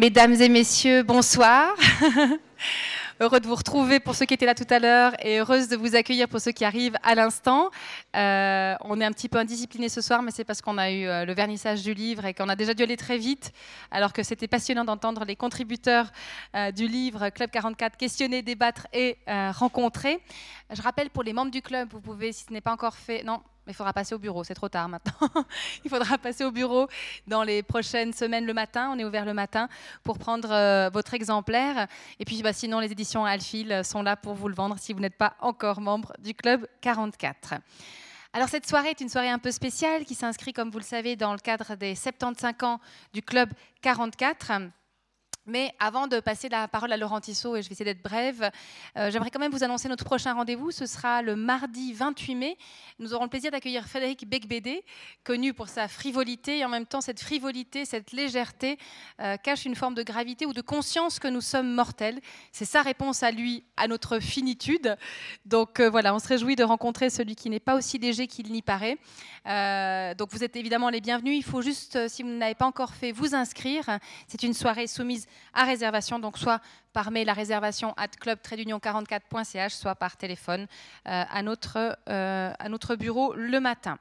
Mesdames et messieurs, bonsoir. Heureux de vous retrouver pour ceux qui étaient là tout à l'heure et heureuse de vous accueillir pour ceux qui arrivent à l'instant. Euh, on est un petit peu indiscipliné ce soir, mais c'est parce qu'on a eu euh, le vernissage du livre et qu'on a déjà dû aller très vite, alors que c'était passionnant d'entendre les contributeurs euh, du livre Club 44 questionner, débattre et rencontrer. Je rappelle pour les membres du club, vous pouvez, si ce n'est pas encore fait, non, il faudra passer au bureau, c'est trop tard maintenant. il faudra passer au bureau dans les prochaines semaines le matin, on est ouvert le matin, pour prendre euh, votre exemplaire. Et puis bah, sinon, les éditions Alphil sont là pour vous le vendre si vous n'êtes pas encore membre du Club 44. Alors cette soirée est une soirée un peu spéciale qui s'inscrit, comme vous le savez, dans le cadre des 75 ans du Club 44. Mais avant de passer la parole à Laurent Tissot, et je vais essayer d'être brève, euh, j'aimerais quand même vous annoncer notre prochain rendez-vous. Ce sera le mardi 28 mai. Nous aurons le plaisir d'accueillir Frédéric Becbédé, connu pour sa frivolité. Et en même temps, cette frivolité, cette légèreté euh, cache une forme de gravité ou de conscience que nous sommes mortels. C'est sa réponse à lui, à notre finitude. Donc euh, voilà, on se réjouit de rencontrer celui qui n'est pas aussi léger qu'il n'y paraît. donc vous êtes évidemment les bienvenus. Il faut juste, si vous n'avez pas encore fait, vous inscrire. C'est une soirée soumise à réservation, donc soit par mail la réservation at club 44ch soit par téléphone euh, à, notre, euh, à notre bureau le matin.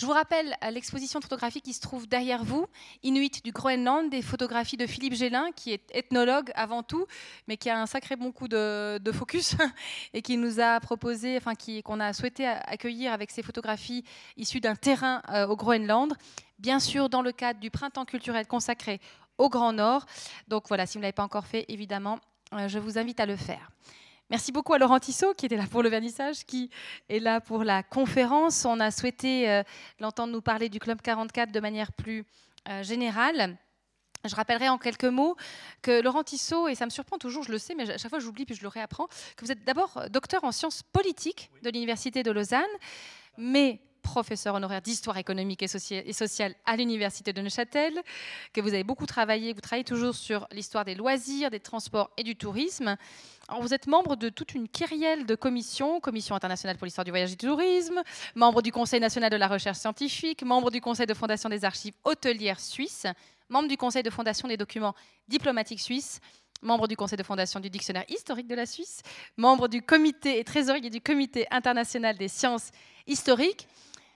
Je vous rappelle l'exposition photographique qui se trouve derrière vous, Inuit du Groenland, des photographies de Philippe Gélin, qui est ethnologue avant tout, mais qui a un sacré bon coup de, focus et qui nous a proposé, enfin qu'on a souhaité accueillir avec ses photographies issues d'un terrain euh, au Groenland. Bien sûr, dans le cadre du printemps culturel consacré au Grand Nord. Donc voilà, si vous ne l'avez pas encore fait, évidemment, euh, je vous invite à le faire. Merci beaucoup à Laurent Tissot qui était là pour le vernissage, qui est là pour la conférence. On a souhaité euh, l'entendre nous parler du Club 44 de manière plus euh, générale. Je rappellerai en quelques mots que Laurent Tissot, et ça me surprend toujours, je le sais, mais à chaque fois j'oublie puis je le réapprends, que vous êtes d'abord docteur en sciences politiques de l'Université de Lausanne, mais professeur honoraire d'histoire économique et, sociale à l'Université de Neuchâtel, que vous avez beaucoup travaillé, vous travaillez toujours sur l'histoire des loisirs, des transports et du tourisme. vous êtes membre de toute une kyrielle de commissions, Commission internationale pour l'histoire du voyage et du tourisme, membre du Conseil national de la recherche scientifique, membre du Conseil de fondation des archives hôtelières suisses, membre du Conseil de fondation des documents diplomatiques suisses, membre du conseil de fondation du dictionnaire historique de la Suisse, membre du comité et trésorier du comité international des sciences historiques.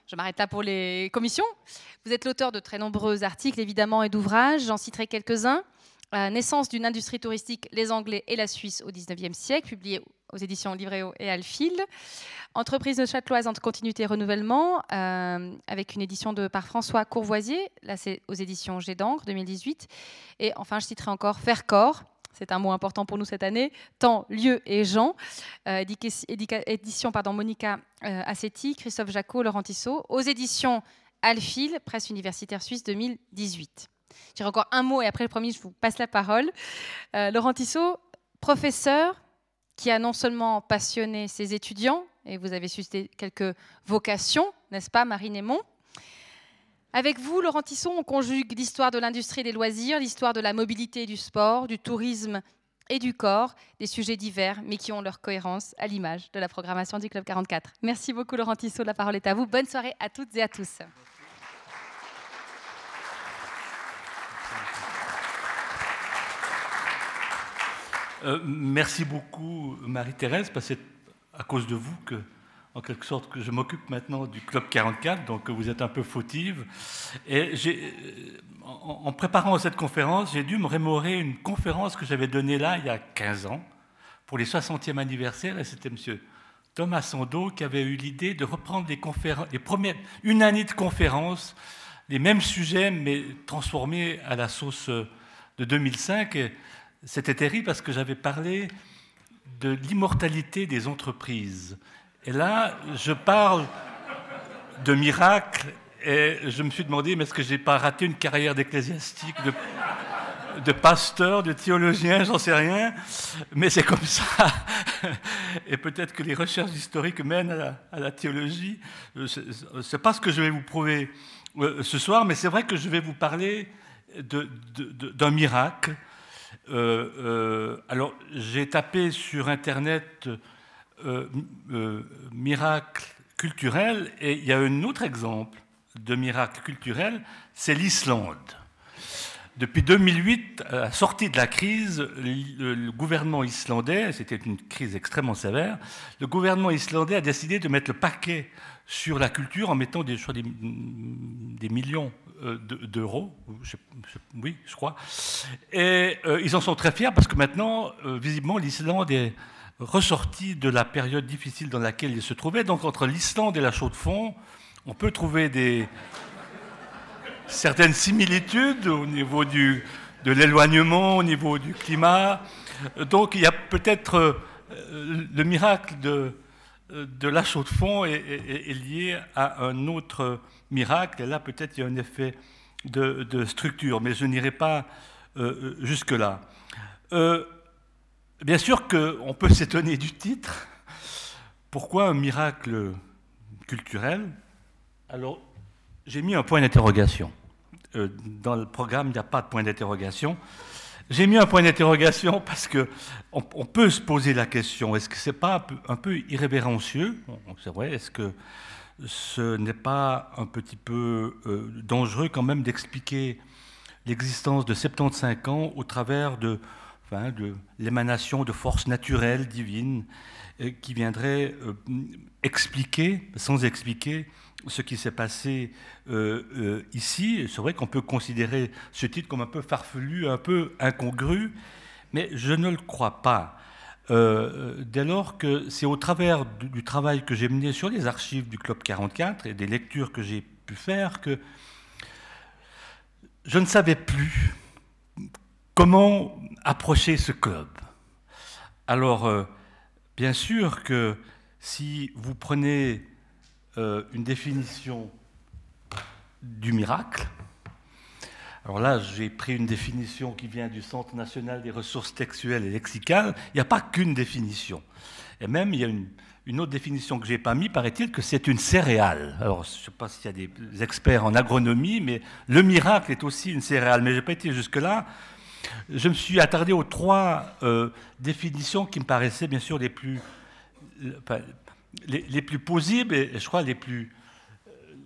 Je m'arrête là pour les commissions. Vous êtes l'auteur de très nombreux articles, évidemment, et d'ouvrages. J'en citerai quelques-uns. Euh, Naissance d'une industrie touristique, les Anglais et la Suisse au XIXe siècle, publié aux éditions Livréo et Alphil. Entreprise de châteloise entre continuité et renouvellement, euh, avec une édition de par François Courvoisier, là c'est aux éditions G 2018. Et enfin, je citerai encore Faire c'est un mot important pour nous cette année, temps, lieu et gens. Euh, édition pardon, Monica euh, Assetti, Christophe Jacot, Laurent Tissot, aux éditions Alphil, presse universitaire suisse 2018. J'ai encore un mot et après, promis, je vous passe la parole. Euh, Laurent Tissot, professeur qui a non seulement passionné ses étudiants, et vous avez suscité quelques vocations, n'est-ce pas, Marine Aymon avec vous, Laurent Tisson, on conjugue l'histoire de l'industrie des loisirs, l'histoire de la mobilité et du sport, du tourisme et du corps, des sujets divers, mais qui ont leur cohérence à l'image de la programmation du Club 44. Merci beaucoup, Laurent Tissot. La parole est à vous. Bonne soirée à toutes et à tous. Euh, merci beaucoup, Marie-Thérèse, parce que c'est à cause de vous que en quelque sorte que je m'occupe maintenant du Club 44, donc vous êtes un peu fautive. Et euh, en, préparant cette conférence, j'ai dû me rémémorer une conférence que j'avais donnée là il y a 15 ans pour les 60e anniversaires, et c'était M. Thomas Sando qui avait eu l'idée de reprendre les, premières, une année de conférences, les mêmes sujets, mais transformés à la sauce de 2005. C'était terrible parce que j'avais parlé de l'immortalité des entreprises. Et là, je parle de miracles et je me suis demandé, mais est-ce que je n'ai pas raté une carrière d'ecclésiastique, de, pasteur, de théologien, j'en sais rien, mais c'est comme ça. Et peut-être que les recherches historiques mènent à la, théologie. Ce n'est pas ce que je vais vous prouver euh, ce soir, mais c'est vrai que je vais vous parler d'un miracle. Euh, euh, alors, j'ai tapé sur Internet euh, euh, miracle culturel. Et il y a un autre exemple de miracle culturel, c'est l'Islande. depuis 2008, à la sortie de la crise, le, gouvernement islandais, c'était une crise extrêmement sévère, le gouvernement islandais a décidé de mettre le paquet sur la culture en mettant des, des, des millions euh, d'euros, oui, je crois. Et euh, ils en sont très fiers parce que maintenant, euh, visiblement, l'Islande est ressortie de la période difficile dans laquelle il se trouvait. Donc entre l'Islande et la Chaux-de-Fonds, on peut trouver des certaines similitudes au niveau du, de l'éloignement, au niveau du climat. Donc il y a peut-être euh, le miracle de, de la chaux de fond est, lié à un autre miracle. Et là, peut-être il y a un effet de, structure, mais je n'irai pas euh, jusque-là. Euh, bien sûr qu'on peut s'étonner du titre. Pourquoi un miracle culturel? Alors, j'ai mis un point d'interrogation. Euh, dans le programme, il n'y a pas de point d'interrogation. J'ai mis un point d'interrogation parce que on, peut se poser la question est-ce que c'est pas un peu, irrévérencieux? C'est vrai. Est-ce que ce n'est pas un petit peu euh, dangereux quand même d'expliquer l'existence de 75 ans au travers de, de l'émanation de forces naturelles divines euh, qui viendraient expliquer, sans expliquer, ce qui s'est passé euh, euh, ici. C'est vrai qu'on peut considérer ce titre comme un peu farfelu, un peu incongru, mais je ne le crois pas. Euh, dès lors que c'est au travers du, travail que j'ai mené sur les archives du Club 44 et des lectures que j'ai pu faire que je ne savais plus comment approcher ce club? Alors, bien sûr que si vous prenez euh, une définition du miracle. Alors là, j'ai pris une définition qui vient du Centre national des ressources textuelles et lexicales. Il n'y a pas qu'une définition. Et même, il y a une, autre définition que je n'ai pas mis, paraît-il, que c'est une céréale. Alors, je ne sais pas s'il y a des experts en agronomie, mais le miracle est aussi une céréale. Mais je n'ai pas été jusque-là. Je me suis attardé aux trois euh, définitions qui me paraissaient, bien sûr, les plus, les, plus possibles et je crois les plus,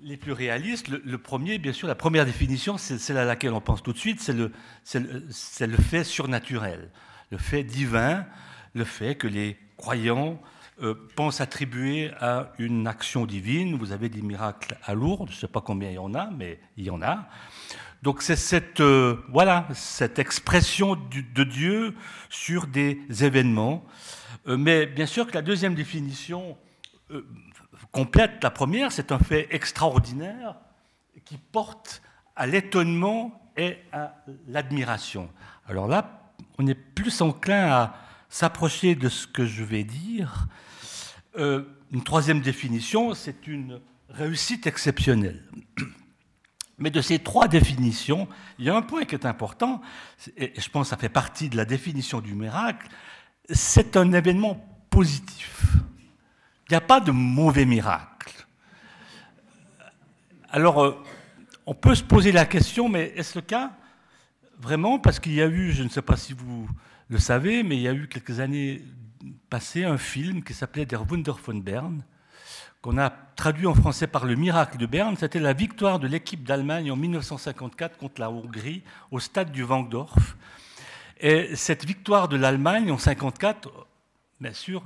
les plus réalistes. Le, premier, bien sûr, la première définition, c'est celle à laquelle on pense tout de suite, c'est le, le, fait surnaturel, le fait divin, le fait que les croyants euh, pensent attribuer à une action divine. Vous avez des miracles à Lourdes, je ne sais pas combien il y en a, mais il y en a. Donc c'est cette, euh, voilà, cette expression de Dieu sur des événements. Euh, mais bien sûr que la deuxième définition euh, complète la première, c'est un fait extraordinaire qui porte à l'étonnement et à l'admiration. Alors là, on est plus enclin à s'approcher de ce que je vais dire. Une troisième définition, c'est une réussite exceptionnelle. Mais de ces trois définitions, il y a un point qui est important, et je pense que ça fait partie de la définition du miracle, c'est un événement positif. Il n'y a pas de mauvais miracle. Alors, euh, on peut se poser la question, mais est-ce le cas? Vraiment, parce qu'il y a eu, je ne sais pas si vous le savez, mais il y a eu quelques années passées un film qui s'appelait Der Wunder von Bern, qu'on a traduit en français par Le miracle de Berne. C'était la victoire de l'équipe d'Allemagne en 1954 contre la Hongrie au stade du Wangdorf. Et cette victoire de l'Allemagne en 1954, bien sûr,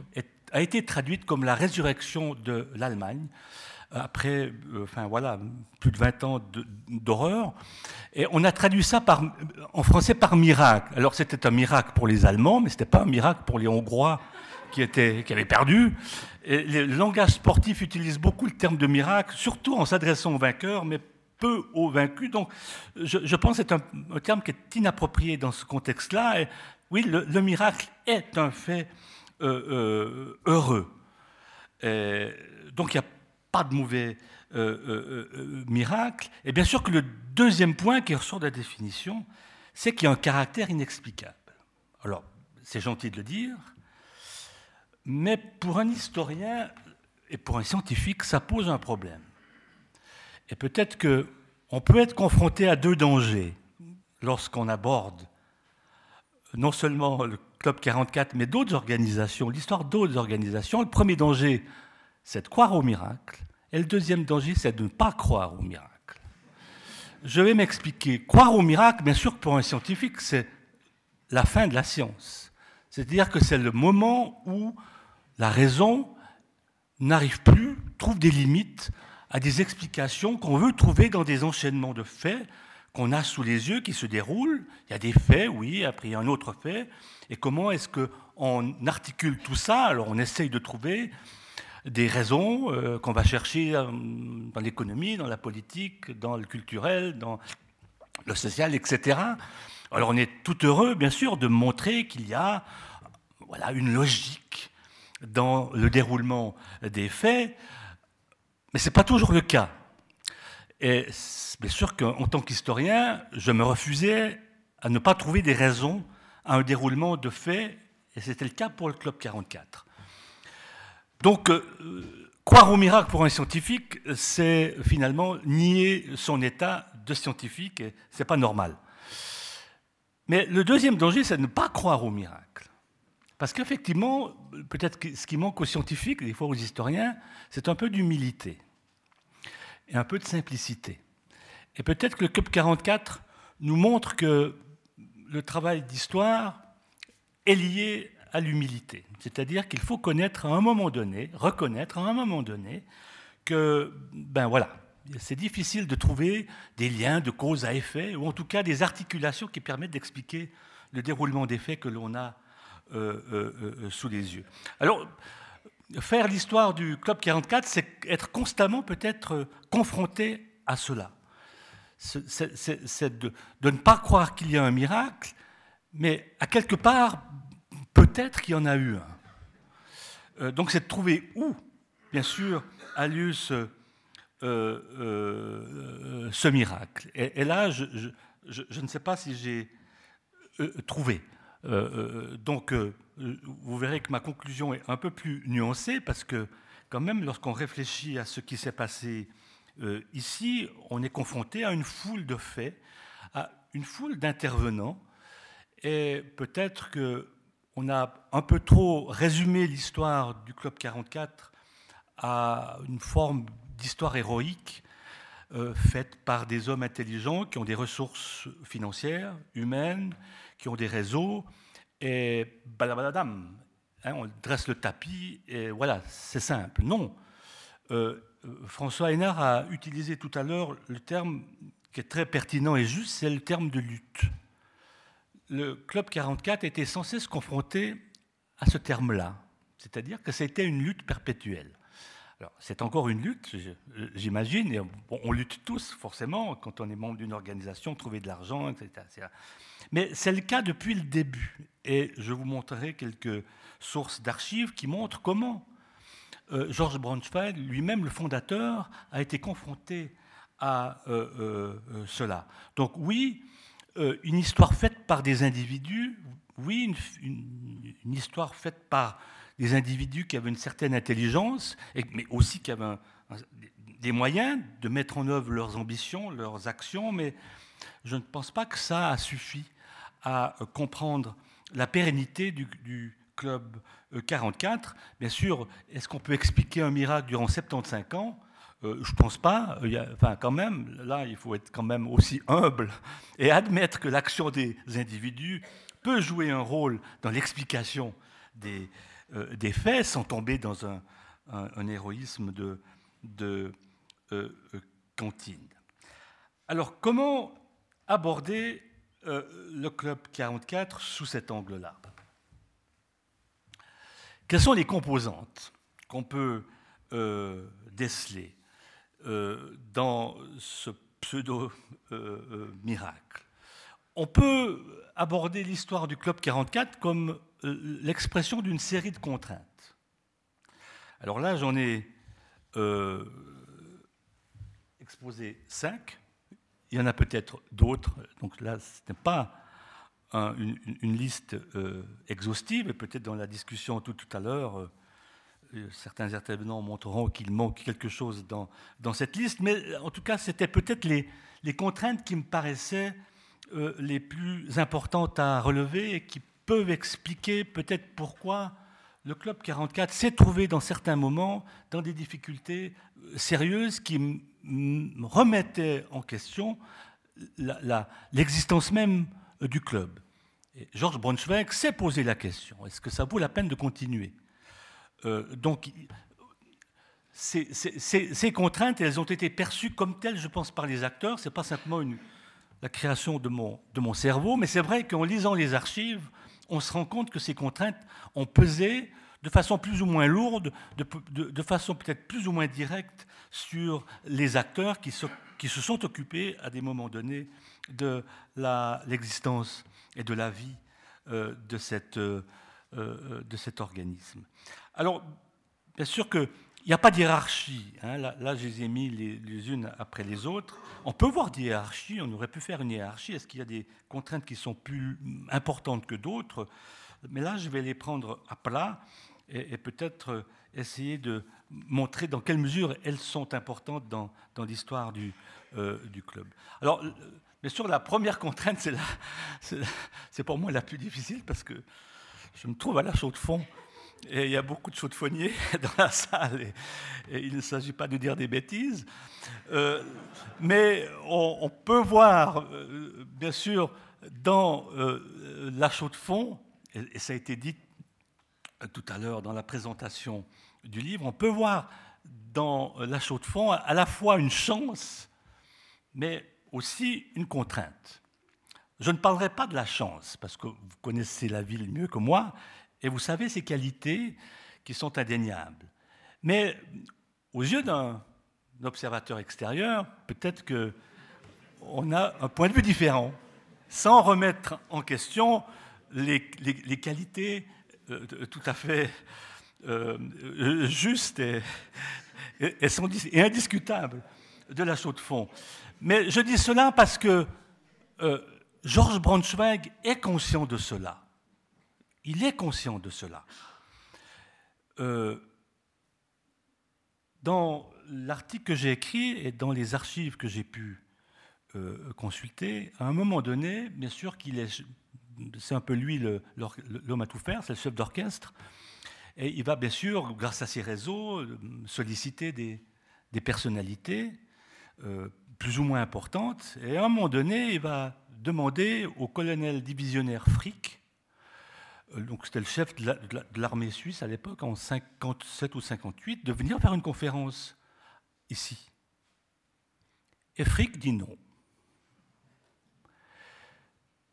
a été traduite comme la résurrection de l'Allemagne après euh, enfin, voilà, plus de 20 ans d'horreur. Et on a traduit ça en français par miracle. Alors c'était un miracle pour les Allemands, mais ce n'était pas un miracle pour les Hongrois qui, étaient, qui avaient perdu. Et le langage sportif utilise beaucoup le terme de miracle, surtout en s'adressant aux vainqueurs, mais peu aux vaincus. Donc je, pense que c'est un, terme qui est inapproprié dans ce contexte-là. Oui, le miracle est un fait euh, euh, heureux. donc il n'y a pas de mauvais euh, miracle. Et bien sûr que le deuxième point qui ressort de la définition, c'est qu'il y a un caractère inexplicable. Alors, c'est gentil de le dire, mais pour un historien et pour un scientifique, ça pose un problème. Et peut-être qu'on peut être confronté à deux dangers lorsqu'on aborde non seulement le Club 44, mais d'autres organisations, l'histoire d'autres organisations. Le premier danger, c'est de croire au miracle. Et le deuxième danger, c'est de ne pas croire au miracle. je vais m'expliquer. Croire au miracle, bien sûr, pour un scientifique, c'est la fin de la science. C'est-à-dire que c'est le moment où la raison n'arrive plus, trouve des limites à des explications qu'on veut trouver dans des enchaînements de faits qu'on a sous les yeux qui se déroulent. Il y a des faits, oui, après il y a un autre fait. Et comment est-ce qu'on articule tout ça? Alors on essaye de trouver des raisons euh, qu'on va chercher euh, dans l'économie, dans la politique, dans le culturel, dans le social, etc. Alors on est tout heureux, bien sûr, de montrer qu'il y a voilà, une logique dans le déroulement des faits, mais ce n'est pas toujours le cas. Et bien sûr qu'en tant qu'historien, je me refusais à ne pas trouver des raisons à un déroulement de faits, et c'était le cas pour le Club 44. Donc, euh, croire au miracle pour un scientifique, c'est finalement nier son état de scientifique, et ce n'est pas normal. Mais le deuxième danger, c'est de ne pas croire au miracle. Parce qu'effectivement, peut-être que ce qui manque aux scientifiques, des fois aux historiens, c'est un peu d'humilité et un peu de simplicité. Et peut-être que le CUP 44 nous montre que le travail d'histoire est lié à l'humilité. C'est-à-dire qu'il faut connaître à un moment donné, reconnaître à un moment donné que, ben voilà, c'est difficile de trouver des liens de cause à effet, ou en tout cas des articulations qui permettent d'expliquer le déroulement des faits que l'on a sous les yeux. Alors, faire l'histoire du Club 44, c'est être constamment peut-être confronté à cela. C'est de, ne pas croire qu'il y a un miracle, mais à quelque part Peut-être qu'il y en a eu un. Euh, donc c'est de trouver où, bien sûr, a lieu ce, euh, euh, miracle. Et, là, je, ne sais pas si j'ai trouvé. Donc vous verrez que ma conclusion est un peu plus nuancée parce que quand même, lorsqu'on réfléchit à ce qui s'est passé ici, on est confronté à une foule de faits, à une foule d'intervenants. Et peut-être que on a un peu trop résumé l'histoire du Club 44 à une forme d'histoire héroïque euh, faite par des hommes intelligents qui ont des ressources financières, humaines, qui ont des réseaux, et balabadam, hein, on dresse le tapis, et voilà, c'est simple. Non. Euh, François Hénard a utilisé tout à l'heure le terme qui est très pertinent et juste, c'est le terme de lutte le Club 44 était censé se confronter à ce terme-là, c'est-à-dire que c'était une lutte perpétuelle. C'est encore une lutte, j'imagine, et on lutte tous forcément quand on est membre d'une organisation, trouver de l'argent, etc. Mais c'est le cas depuis le début, et je vous montrerai quelques sources d'archives qui montrent comment euh, Georges Braunschweig, lui-même le fondateur, a été confronté à euh, euh, cela. Donc oui, une histoire faite par des individus, oui, une, histoire faite par des individus qui avaient une certaine intelligence, mais aussi qui avaient des moyens de mettre en œuvre leurs ambitions, leurs actions, mais je ne pense pas que ça a suffi à comprendre la pérennité du, Club 44. Bien sûr, est-ce qu'on peut expliquer un miracle durant 75 ans? Euh, je ne pense pas. enfin, quand même, là, il faut être quand même aussi humble et admettre que l'action des individus peut jouer un rôle dans l'explication des, euh, des, faits sans tomber dans un, héroïsme de, de euh, cantine. Alors, comment aborder le Club 44 sous cet angle-là? Quelles sont les composantes qu'on peut déceler euh, dans ce pseudo-miracle. On peut aborder l'histoire du Club 44 comme euh, l'expression d'une série de contraintes. Alors là, j'en ai euh, exposé cinq. Il y en a peut-être d'autres. Donc là, ce n'est pas une, liste exhaustive. Et peut-être dans la discussion tout, à l'heure, certains intervenants montreront qu'il manque quelque chose dans, cette liste, mais en tout cas, c'était peut-être les, contraintes qui me paraissaient euh, les plus importantes à relever et qui peuvent expliquer peut-être pourquoi le Club 44 s'est trouvé dans certains moments dans des difficultés euh, sérieuses qui remettaient en question l'existence même du club. Georges Braunschweig s'est posé la question, est-ce que ça vaut la peine de continuer? Donc, ces, contraintes, elles ont été perçues comme telles, je pense, par les acteurs. Ce n'est pas simplement une, la création de mon, de mon cerveau, mais c'est vrai qu'en lisant les archives, on se rend compte que ces contraintes ont pesé de façon plus ou moins lourde, de, façon peut-être plus ou moins directe sur les acteurs qui se, qui se sont occupés à des moments donnés de l'existence et de la vie euh, de, cette, euh, euh, de cet organisme. Alors, bien sûr que il n'y a pas d'hierarchie. Hein. Là, je les ai mis les, unes après les autres. On peut voir des hiérarchies, on aurait pu faire une hiérarchie. Est-ce qu'il y a des contraintes qui sont plus importantes que d'autres? Mais là, je vais les prendre à plat et, peut-être essayer de montrer dans quelle mesure elles sont importantes dans, l'histoire du, euh, du, club. Alors, bien sûr, la première contrainte, c'est pour moi la plus difficile parce que je me trouve à la chaude de fond et il y a beaucoup de chaudefonniers dans la salle, et, il ne s'agit pas de dire des bêtises. Euh, mais on, peut voir, euh, bien sûr, dans euh, la chaude de fond, et, ça a été dit tout à l'heure dans la présentation du livre, on peut voir dans la chaude de fond à la fois une chance, mais aussi une contrainte. Je ne parlerai pas de la chance, parce que vous connaissez la ville mieux que moi, et vous savez ces qualités qui sont indéniables. Mais aux yeux d'un observateur extérieur, peut-être qu'on a un point de vue différent, sans remettre en question les, qualités euh, tout à fait euh, justes et, indiscutables de la chaux de fond. Mais je dis cela parce que euh, Georges Braunschweig est conscient de cela. Il est conscient de cela. Euh, dans l'article que j'ai écrit et dans les archives que j'ai pu euh, consulter, à un moment donné, bien sûr qu'il est, c'est un peu lui l'homme à tout faire, c'est le chef d'orchestre, et il va bien sûr, grâce à ses réseaux, solliciter des, personnalités euh, plus ou moins importantes, et à un moment donné, il va demander au colonel divisionnaire Frick donc c'était le chef de l'armée suisse à l'époque, en 57 ou 58, de venir faire une conférence ici. Et Frick dit non.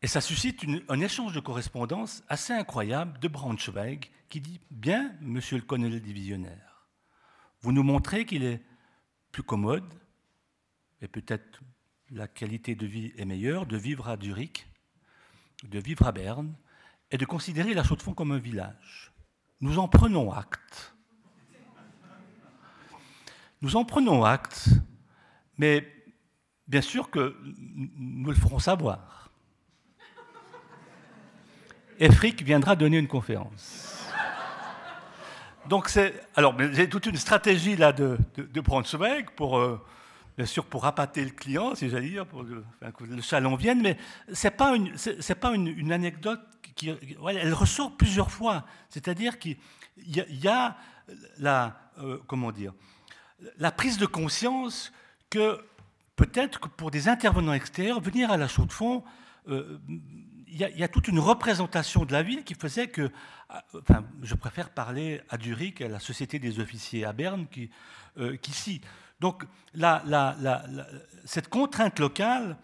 Et ça suscite un échange de correspondance assez incroyable de Braunschweig qui dit Bien, monsieur le colonel divisionnaire, vous nous montrez qu'il est plus commode, et peut-être la qualité de vie est meilleure, de vivre à Zurich, de vivre à Berne, est de considérer la Chaux-de-Fonds comme un village. Nous en prenons acte. Nous en prenons acte, mais bien sûr que nous le ferons savoir. Et Frick viendra donner une conférence. Donc c'est alors j'ai toute une stratégie là de, de, Brunswick pour euh, bien sûr pour appâter le client, si j'allais dire, pour que le salon vienne, mais c'est pas une c'est pas une anecdote elle ressort plusieurs fois. C'est-à-dire qu'il y, a la, euh, comment dire, la prise de conscience que peut-être que pour des intervenants extérieurs, venir à la chaux de fond, euh, il y, a toute une représentation de la ville qui faisait que, euh, enfin, je préfère parler à Zurich, à la Société des officiers à Berne, qu'ici. Donc, cette contrainte locale,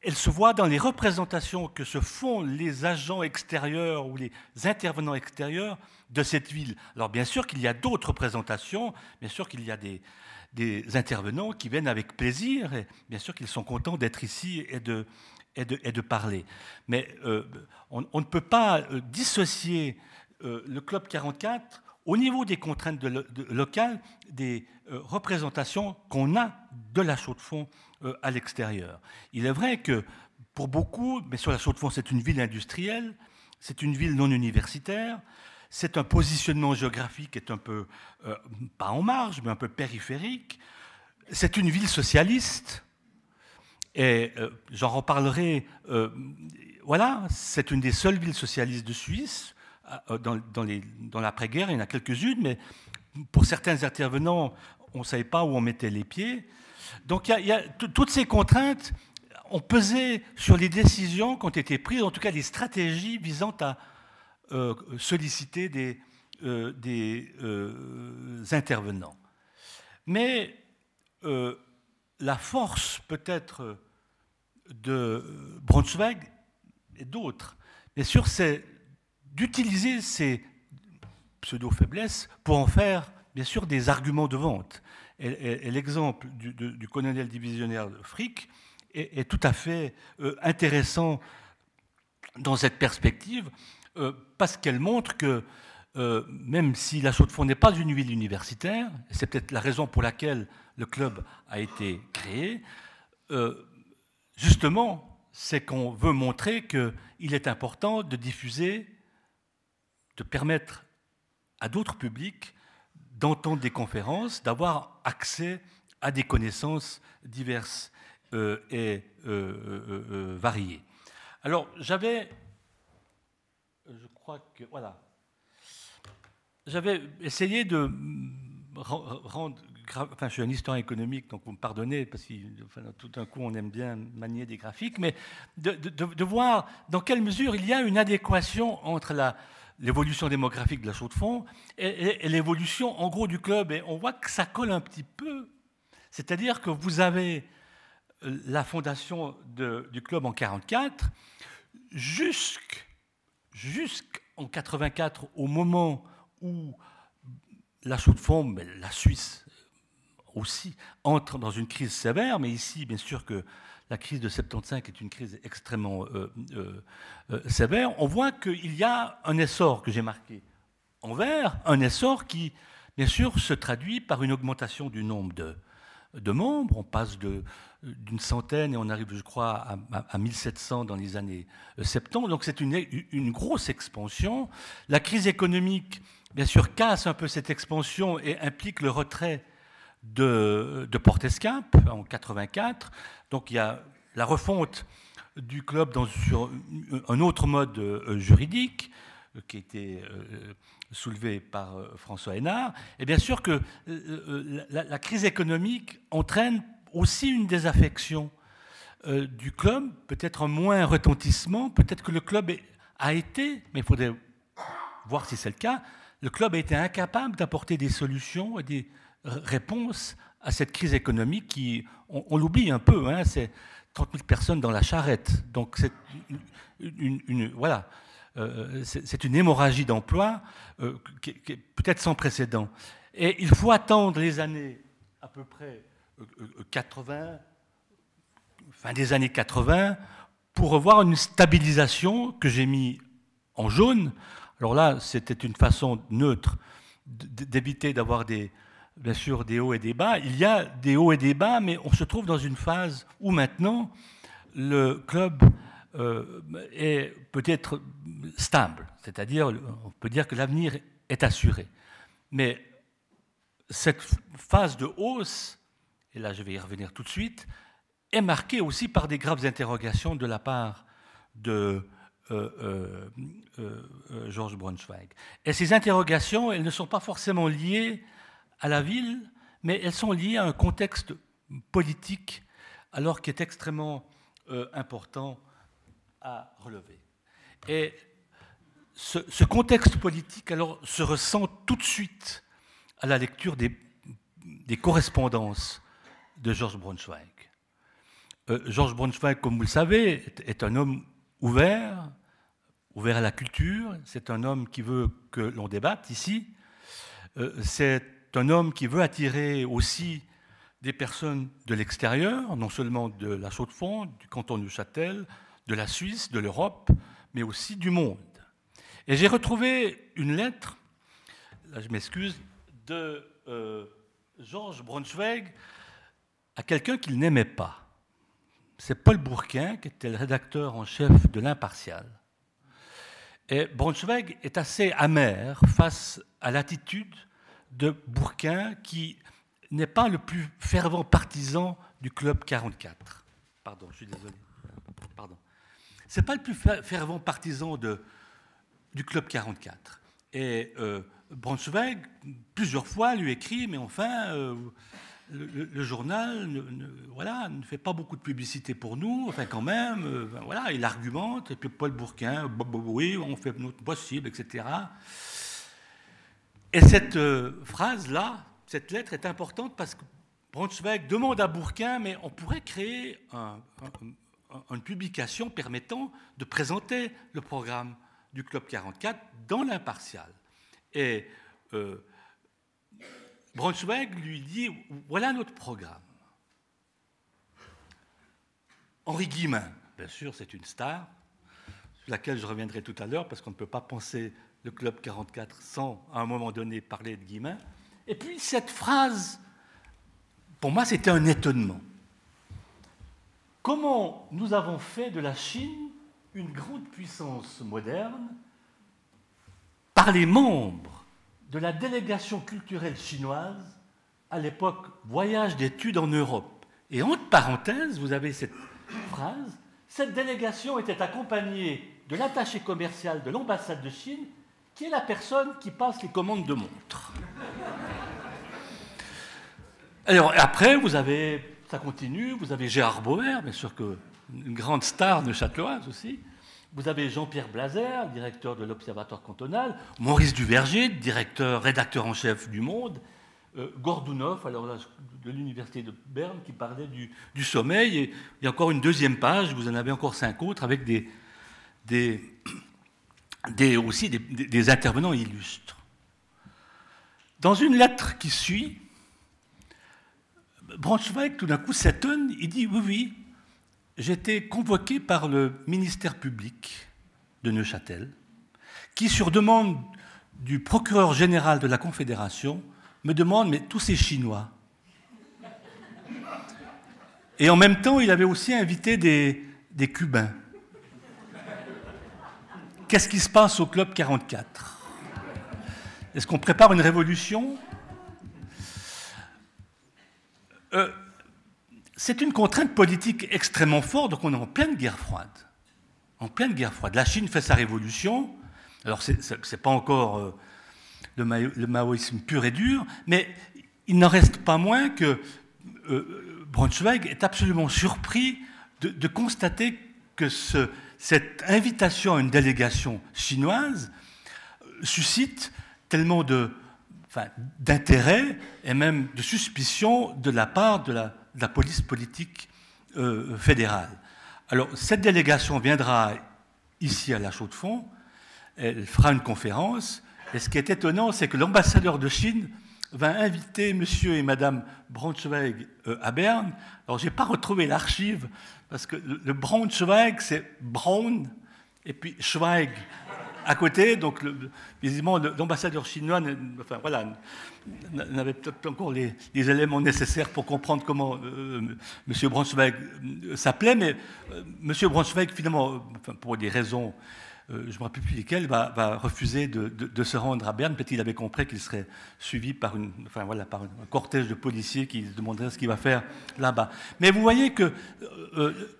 elle se voit dans les représentations que se font les agents extérieurs ou les intervenants extérieurs de cette ville. Alors bien sûr qu'il y a d'autres représentations, bien sûr qu'il y a des, intervenants qui viennent avec plaisir, et bien sûr qu'ils sont contents d'être ici et de, parler. Mais euh, on, ne peut pas euh, dissocier euh, le Club 44 au niveau des contraintes locales des représentations qu'on a de la chaux de fond euh, à l'extérieur. Il est vrai que pour beaucoup, mais sur la Chaux-de-Fonds, c'est une ville industrielle, c'est une ville non universitaire, c'est un positionnement géographique qui est un peu, euh, pas en marge, mais un peu périphérique. C'est une ville socialiste, et euh, j'en reparlerai. voilà, c'est une des seules villes socialistes de Suisse. Dans, dans l'après-guerre, il y en a quelques-unes, mais pour certains intervenants, on ne savait pas où on mettait les pieds. Donc il y a, toutes ces contraintes, ont pesé sur les décisions qui ont été prises, en tout cas les stratégies visant à euh, solliciter des, euh, euh, intervenants. Mais la force peut-être de Braunschweig et d'autres, bien sûr, c'est d'utiliser ces pseudo-faiblesses pour en faire, bien sûr, des arguments de vente. Et, l'exemple du, colonel divisionnaire Frick est, tout à fait euh, intéressant dans cette perspective, euh, parce qu'elle montre que euh, même si la Chaux-de-Fonds n'est pas une ville universitaire, c'est peut-être la raison pour laquelle le club a été créé, justement, c'est qu'on veut montrer qu'il est important de diffuser, de permettre à d'autres publics d'entendre des conférences, d'avoir accès à des connaissances diverses euh, et euh, euh, variées. Alors, j'avais, je crois que, voilà, j'avais essayé de rendre, enfin, je suis un historien économique, donc vous me pardonnez, parce que tout d'un coup, on aime bien manier des graphiques, mais de, de, voir dans quelle mesure il y a une adéquation entre la, l'évolution démographique de la Chaux-de-Fonds et, l'évolution en gros du club. Et on voit que ça colle un petit peu. C'est-à-dire que vous avez euh, la fondation du club en 1944, jusqu'en 84, au moment où la Chaux-de-Fonds, mais la Suisse aussi, entre dans une crise sévère, mais ici, bien sûr que la crise de 75 est une crise extrêmement euh, euh, euh, sévère, on voit qu'il y a un essor que j'ai marqué en vert, un essor qui, bien sûr, se traduit par une augmentation du nombre de, membres. On passe d'une centaine et on arrive, je crois, à, à, 1700 dans les années 70. Donc c'est une, grosse expansion. La crise économique, bien sûr, casse un peu cette expansion et implique le retrait de, de Portescap en 84. Donc il y a la refonte du club dans, sur un autre mode euh, juridique euh, qui a été euh, soulevé par François Hénard. Et bien sûr que la, crise économique entraîne aussi une désaffection du club, peut-être un moins retentissement, peut-être que le club a été, mais il faudrait voir si c'est le cas, le club a été incapable d'apporter des solutions et des réponses à cette crise économique qui, on, l'oublie un peu, hein, c'est 30 000 personnes dans la charrette. Donc c'est une, voilà, euh, une hémorragie d'emploi euh, qui, est peut-être sans précédent. Et il faut attendre les années à peu près 80, euh, fin des années 80, pour revoir une stabilisation que j'ai mis en jaune. Alors là, c'était une façon neutre d'éviter d'avoir des, bien sûr des hauts et des bas. Il y a des hauts et des bas, mais on se trouve dans une phase où maintenant le club euh, est peut-être stable, c'est-à-dire on peut dire que l'avenir est assuré. Mais cette phase de hausse, et là je vais y revenir tout de suite, est marquée aussi par des graves interrogations de la part de euh, euh, Georges Braunschweig. Et ces interrogations, elles ne sont pas forcément liées à la ville, mais elles sont liées à un contexte politique, alors qui est extrêmement euh, important à relever. Et ce, contexte politique alors se ressent tout de suite à la lecture des, correspondances de Georges Braunschweig. Euh, Georges Braunschweig, comme vous le savez, est un homme ouvert, ouvert à la culture. C'est un homme qui veut que l'on débatte ici. Euh, c'est un homme qui veut attirer aussi des personnes de l'extérieur, non seulement de la Chaux-de-Fonds, du canton de Châtel, de la Suisse, de l'Europe, mais aussi du monde. Et j'ai retrouvé une lettre, là je m'excuse, de euh, Georges Braunschweig à quelqu'un qu'il n'aimait pas. C'est Paul Bourquin, qui était le rédacteur en chef de l'Impartial. Et Braunschweig est assez amer face à l'attitude de Bourquin qui n'est pas le plus fervent partisan du Club 44. Pardon, je suis désolé. Pardon. C'est pas le plus fervent partisan de, du Club 44. Et euh, plusieurs fois, lui écrit, mais enfin, euh, le, journal ne, voilà, ne fait pas beaucoup de publicité pour nous, enfin quand même, euh, ben voilà, il argumente, et puis Paul Bourquin, oui, on fait notre possible, etc. Et cette euh, phrase-là, cette lettre est importante parce que Braunschweig demande à Bourquin, mais on pourrait créer une publication permettant de présenter le programme du Club 44 dans l'impartial. Et euh, Braunschweig lui dit, voilà notre programme. Henri Guillemin, bien sûr, c'est une star, sur laquelle je reviendrai tout à l'heure, parce qu'on ne peut pas penser le Club 44 sans, à un moment donné, parler de Guillemin. Et puis cette phrase, pour moi, c'était un étonnement. Comment nous avons fait de la Chine une grande puissance moderne par les membres de la délégation culturelle chinoise à l'époque voyage d'études en Europe. Et entre parenthèses, vous avez cette phrase, cette délégation était accompagnée de l'attaché commercial de l'ambassade de Chine, qui est la personne qui passe les commandes de montres. Alors après, vous avez, ça continue, vous avez Gérard Bauer, bien sûr que une grande star de Châteloise aussi. Vous avez Jean-Pierre Blazer, directeur de l'Observatoire cantonal, Maurice Duverger, directeur, rédacteur en chef du Monde, euh, Gordounov, alors de l'Université de Berne, qui parlait du, sommeil. Et il y a encore une deuxième page, vous en avez encore cinq autres, avec des, des, aussi des, des intervenants illustres. Dans une lettre qui suit, Braunschweig, tout d'un coup, s'étonne, il dit Oui, oui, été convoqué par le ministère public de Neuchâtel, qui, sur demande du procureur général de la Confédération, me demande Mais tous ces Chinois Et en même temps, il avait aussi invité des, des Cubains. Qu'est-ce qui se passe au Club 44 Est-ce qu'on prépare une révolution? Euh, c'est une contrainte politique extrêmement forte, donc on est en pleine guerre froide. En pleine guerre froide. La Chine fait sa révolution, alors ce n'est pas encore euh, le, maoïsme pur et dur, mais il n'en reste pas moins que euh, Braunschweig est absolument surpris de, constater que cette invitation à une délégation chinoise suscite tellement de, d'intérêt et même de suspicion de la part de la, police politique euh, fédérale. Alors, cette délégation viendra ici à la Chaux-de-Fonds, elle fera une conférence, et ce qui est étonnant, c'est que l'ambassadeur de Chine va inviter monsieur et madame Braunschweig euh, à Berne. Alors, je n'ai pas retrouvé l'archive, parce que le, Braunschweig, c'est Braun, et puis Schweig, à côté, donc visiblement l'ambassadeur chinois enfin, voilà, n'avait peut-être pas encore les, éléments nécessaires pour comprendre comment euh, M. Braunschweig euh, s'appelait, mais euh, M. Braunschweig, finalement, pour des raisons, je ne me rappelle plus lesquelles, va, refuser de, se rendre à Berne, peut-être qu'il avait compris qu'il serait suivi par, un cortège de policiers qui se demanderaient ce qu'il va faire là-bas. Mais vous voyez que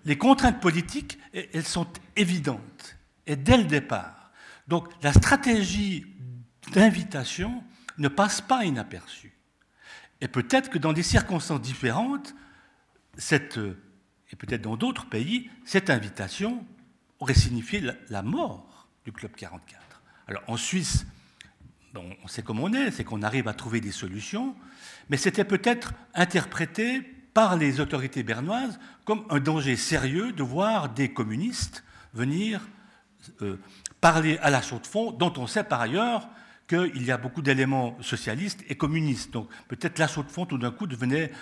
les contraintes politiques, elles sont évidentes. Et dès le départ, donc la stratégie d'invitation ne passe pas inaperçue. Et peut-être que dans des circonstances différentes, et peut-être dans d'autres pays, cette invitation aurait signifié la, mort du Club 44. Alors en Suisse, on sait comment on est, c'est qu'on arrive à trouver des solutions, mais c'était peut-être interprété par les autorités bernoises comme un danger sérieux de voir des communistes venir euh, parler à la chaux de fond, dont on sait par ailleurs qu'il y a beaucoup d'éléments socialistes et communistes. Donc peut-être la chaux de fond, tout d'un coup, devenait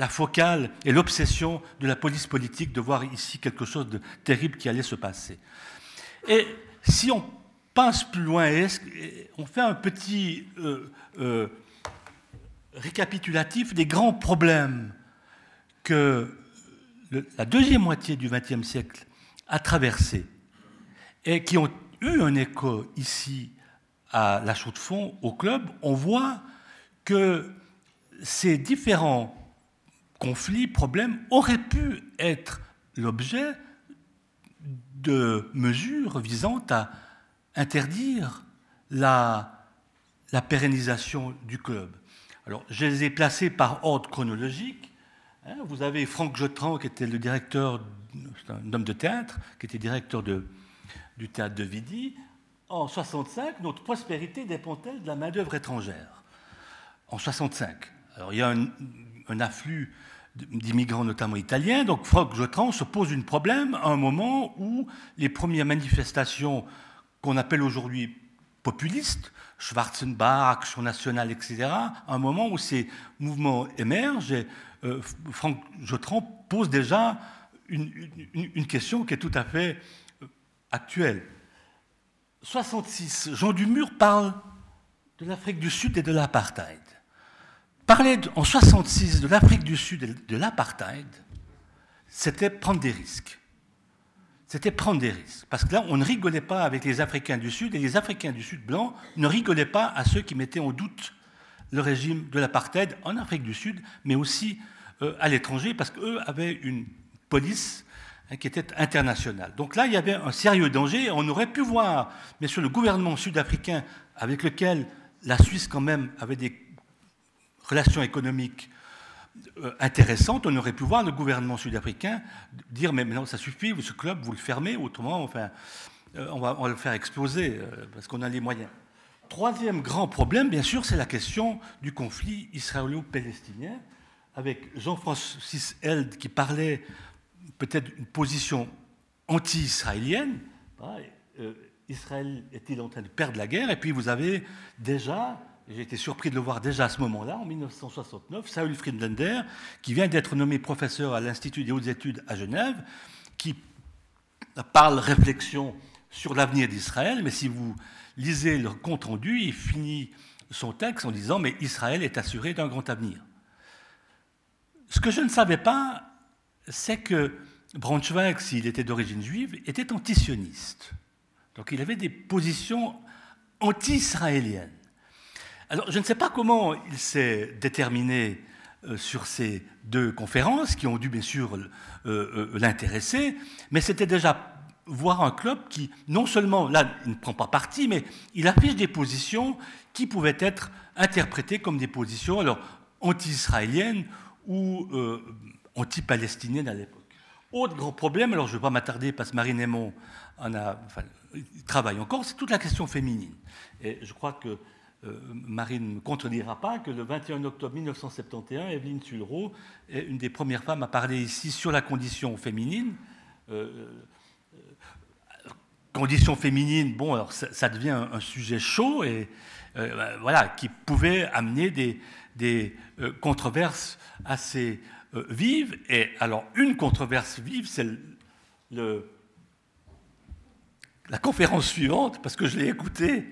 la focale et l'obsession de la police politique de voir ici quelque chose de terrible qui allait se passer. Et si on passe plus loin, on fait un petit euh, euh, récapitulatif des grands problèmes que la deuxième moitié du XXe siècle a traversés et qui ont eu un écho ici à la chaux de fond, au club, on voit que ces différents conflits, problèmes auraient pu être l'objet de mesures visant à interdire la, pérennisation du club. Alors, je les ai placés par ordre chronologique. Hein. vous avez Franck Jotran, qui était le directeur, un homme de théâtre, qui était directeur de, du théâtre de Vidi. En 65, notre prospérité dépend-elle de la main-d'œuvre étrangère? En 65. Alors, il y a un, afflux d'immigrants, notamment italiens. Donc, Franck Jotran se pose un problème à un moment où les premières manifestations qu'on appelle aujourd'hui populistes, Schwarzenbach, Action nationale, etc., à un moment où ces mouvements émergent, et, euh, Franck Jotran pose déjà une, question qui est tout à fait euh, actuelle. 66, Jean Dumur parle de l'Afrique du Sud et de l'apartheid. Parler en 66 de l'Afrique du Sud et de l'apartheid, c'était prendre des risques c'était prendre des risques. Parce que là, on ne rigolait pas avec les Africains du Sud, et les Africains du Sud blancs ne rigolaient pas à ceux qui mettaient en doute le régime de l'apartheid en Afrique du Sud, mais aussi euh, à l'étranger, parce qu'eux avaient une police hein, qui était internationale. Donc là, il y avait un sérieux danger, on aurait pu voir, mais sur le gouvernement sud-africain, avec lequel la Suisse quand même avait des relations économiques euh, intéressante, on aurait pu voir le gouvernement sud-africain dire mais maintenant ça suffit, ce club vous le fermez, autrement enfin, euh, on, va, le faire exploser euh, parce qu'on a les moyens. Troisième grand problème, bien sûr, c'est la question du conflit israélo-palestinien, avec Jean-Francis Held qui parlait peut-être d'une position anti-israélienne. Israël est-il en train de perdre la guerre? Et puis vous avez déjà j'ai été surpris de le voir déjà à ce moment-là, en 1969, Saul Friedlander, qui vient d'être nommé professeur à l'Institut des hautes études à Genève, qui parle réflexion sur l'avenir d'Israël, mais si vous lisez le compte-rendu, il finit son texte en disant Mais Israël est assuré d'un grand avenir. Ce que je ne savais pas, c'est que Braunschweig, s'il était d'origine juive, était antisioniste. Donc il avait des positions anti-israéliennes. Alors, je ne sais pas comment il s'est déterminé euh, sur ces deux conférences, qui ont dû bien sûr euh, euh, l'intéresser, mais c'était déjà voir un club qui, non seulement, là, il ne prend pas parti, mais il affiche des positions qui pouvaient être interprétées comme des positions alors anti-israéliennes ou anti-palestiniennes à l'époque. Autre gros problème, alors je ne vais pas m'attarder parce que Marine Aymon travaille encore, c'est toute la question féminine. Et je crois que euh, Marine ne me contredira pas que le 21 octobre 1971, Evelyne Sulro est une des premières femmes à parler ici sur la condition féminine. Euh, euh, condition féminine, bon, alors ça, devient un, sujet chaud et voilà, qui pouvait amener des, controverses assez vives. Et alors, une controverse vive, c'est la conférence suivante, parce que je l'ai écoutée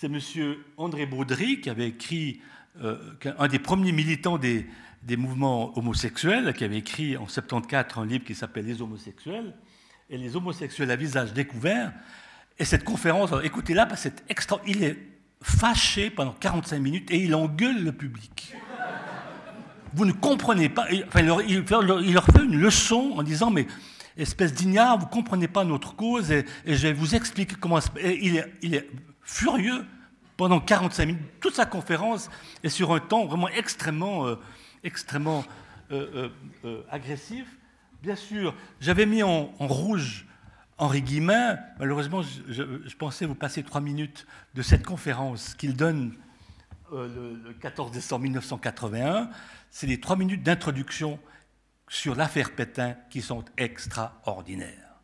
c'est M. André Baudry qui avait écrit, euh, un des premiers militants des, mouvements homosexuels, qui avait écrit en 74 un livre qui s'appelle Les homosexuels, et les homosexuels à visage découvert. Et cette conférence, écoutez-la, c'est extra. Il est fâché pendant 45 minutes et il engueule le public. Vous ne comprenez pas. Enfin, il, leur, fait une leçon en disant Mais espèce d'ignare, vous ne comprenez pas notre cause et, je vais vous expliquer comment. Furieux pendant 45 minutes. Toute sa conférence est sur un temps vraiment extrêmement, euh, extrêmement euh, euh, agressif. Bien sûr, j'avais mis en, rouge Henri Guillemin. Malheureusement, je, pensais vous passer trois minutes de cette conférence qu'il donne le, le 14 décembre 1981. C'est les trois minutes d'introduction sur l'affaire Pétain qui sont extraordinaires.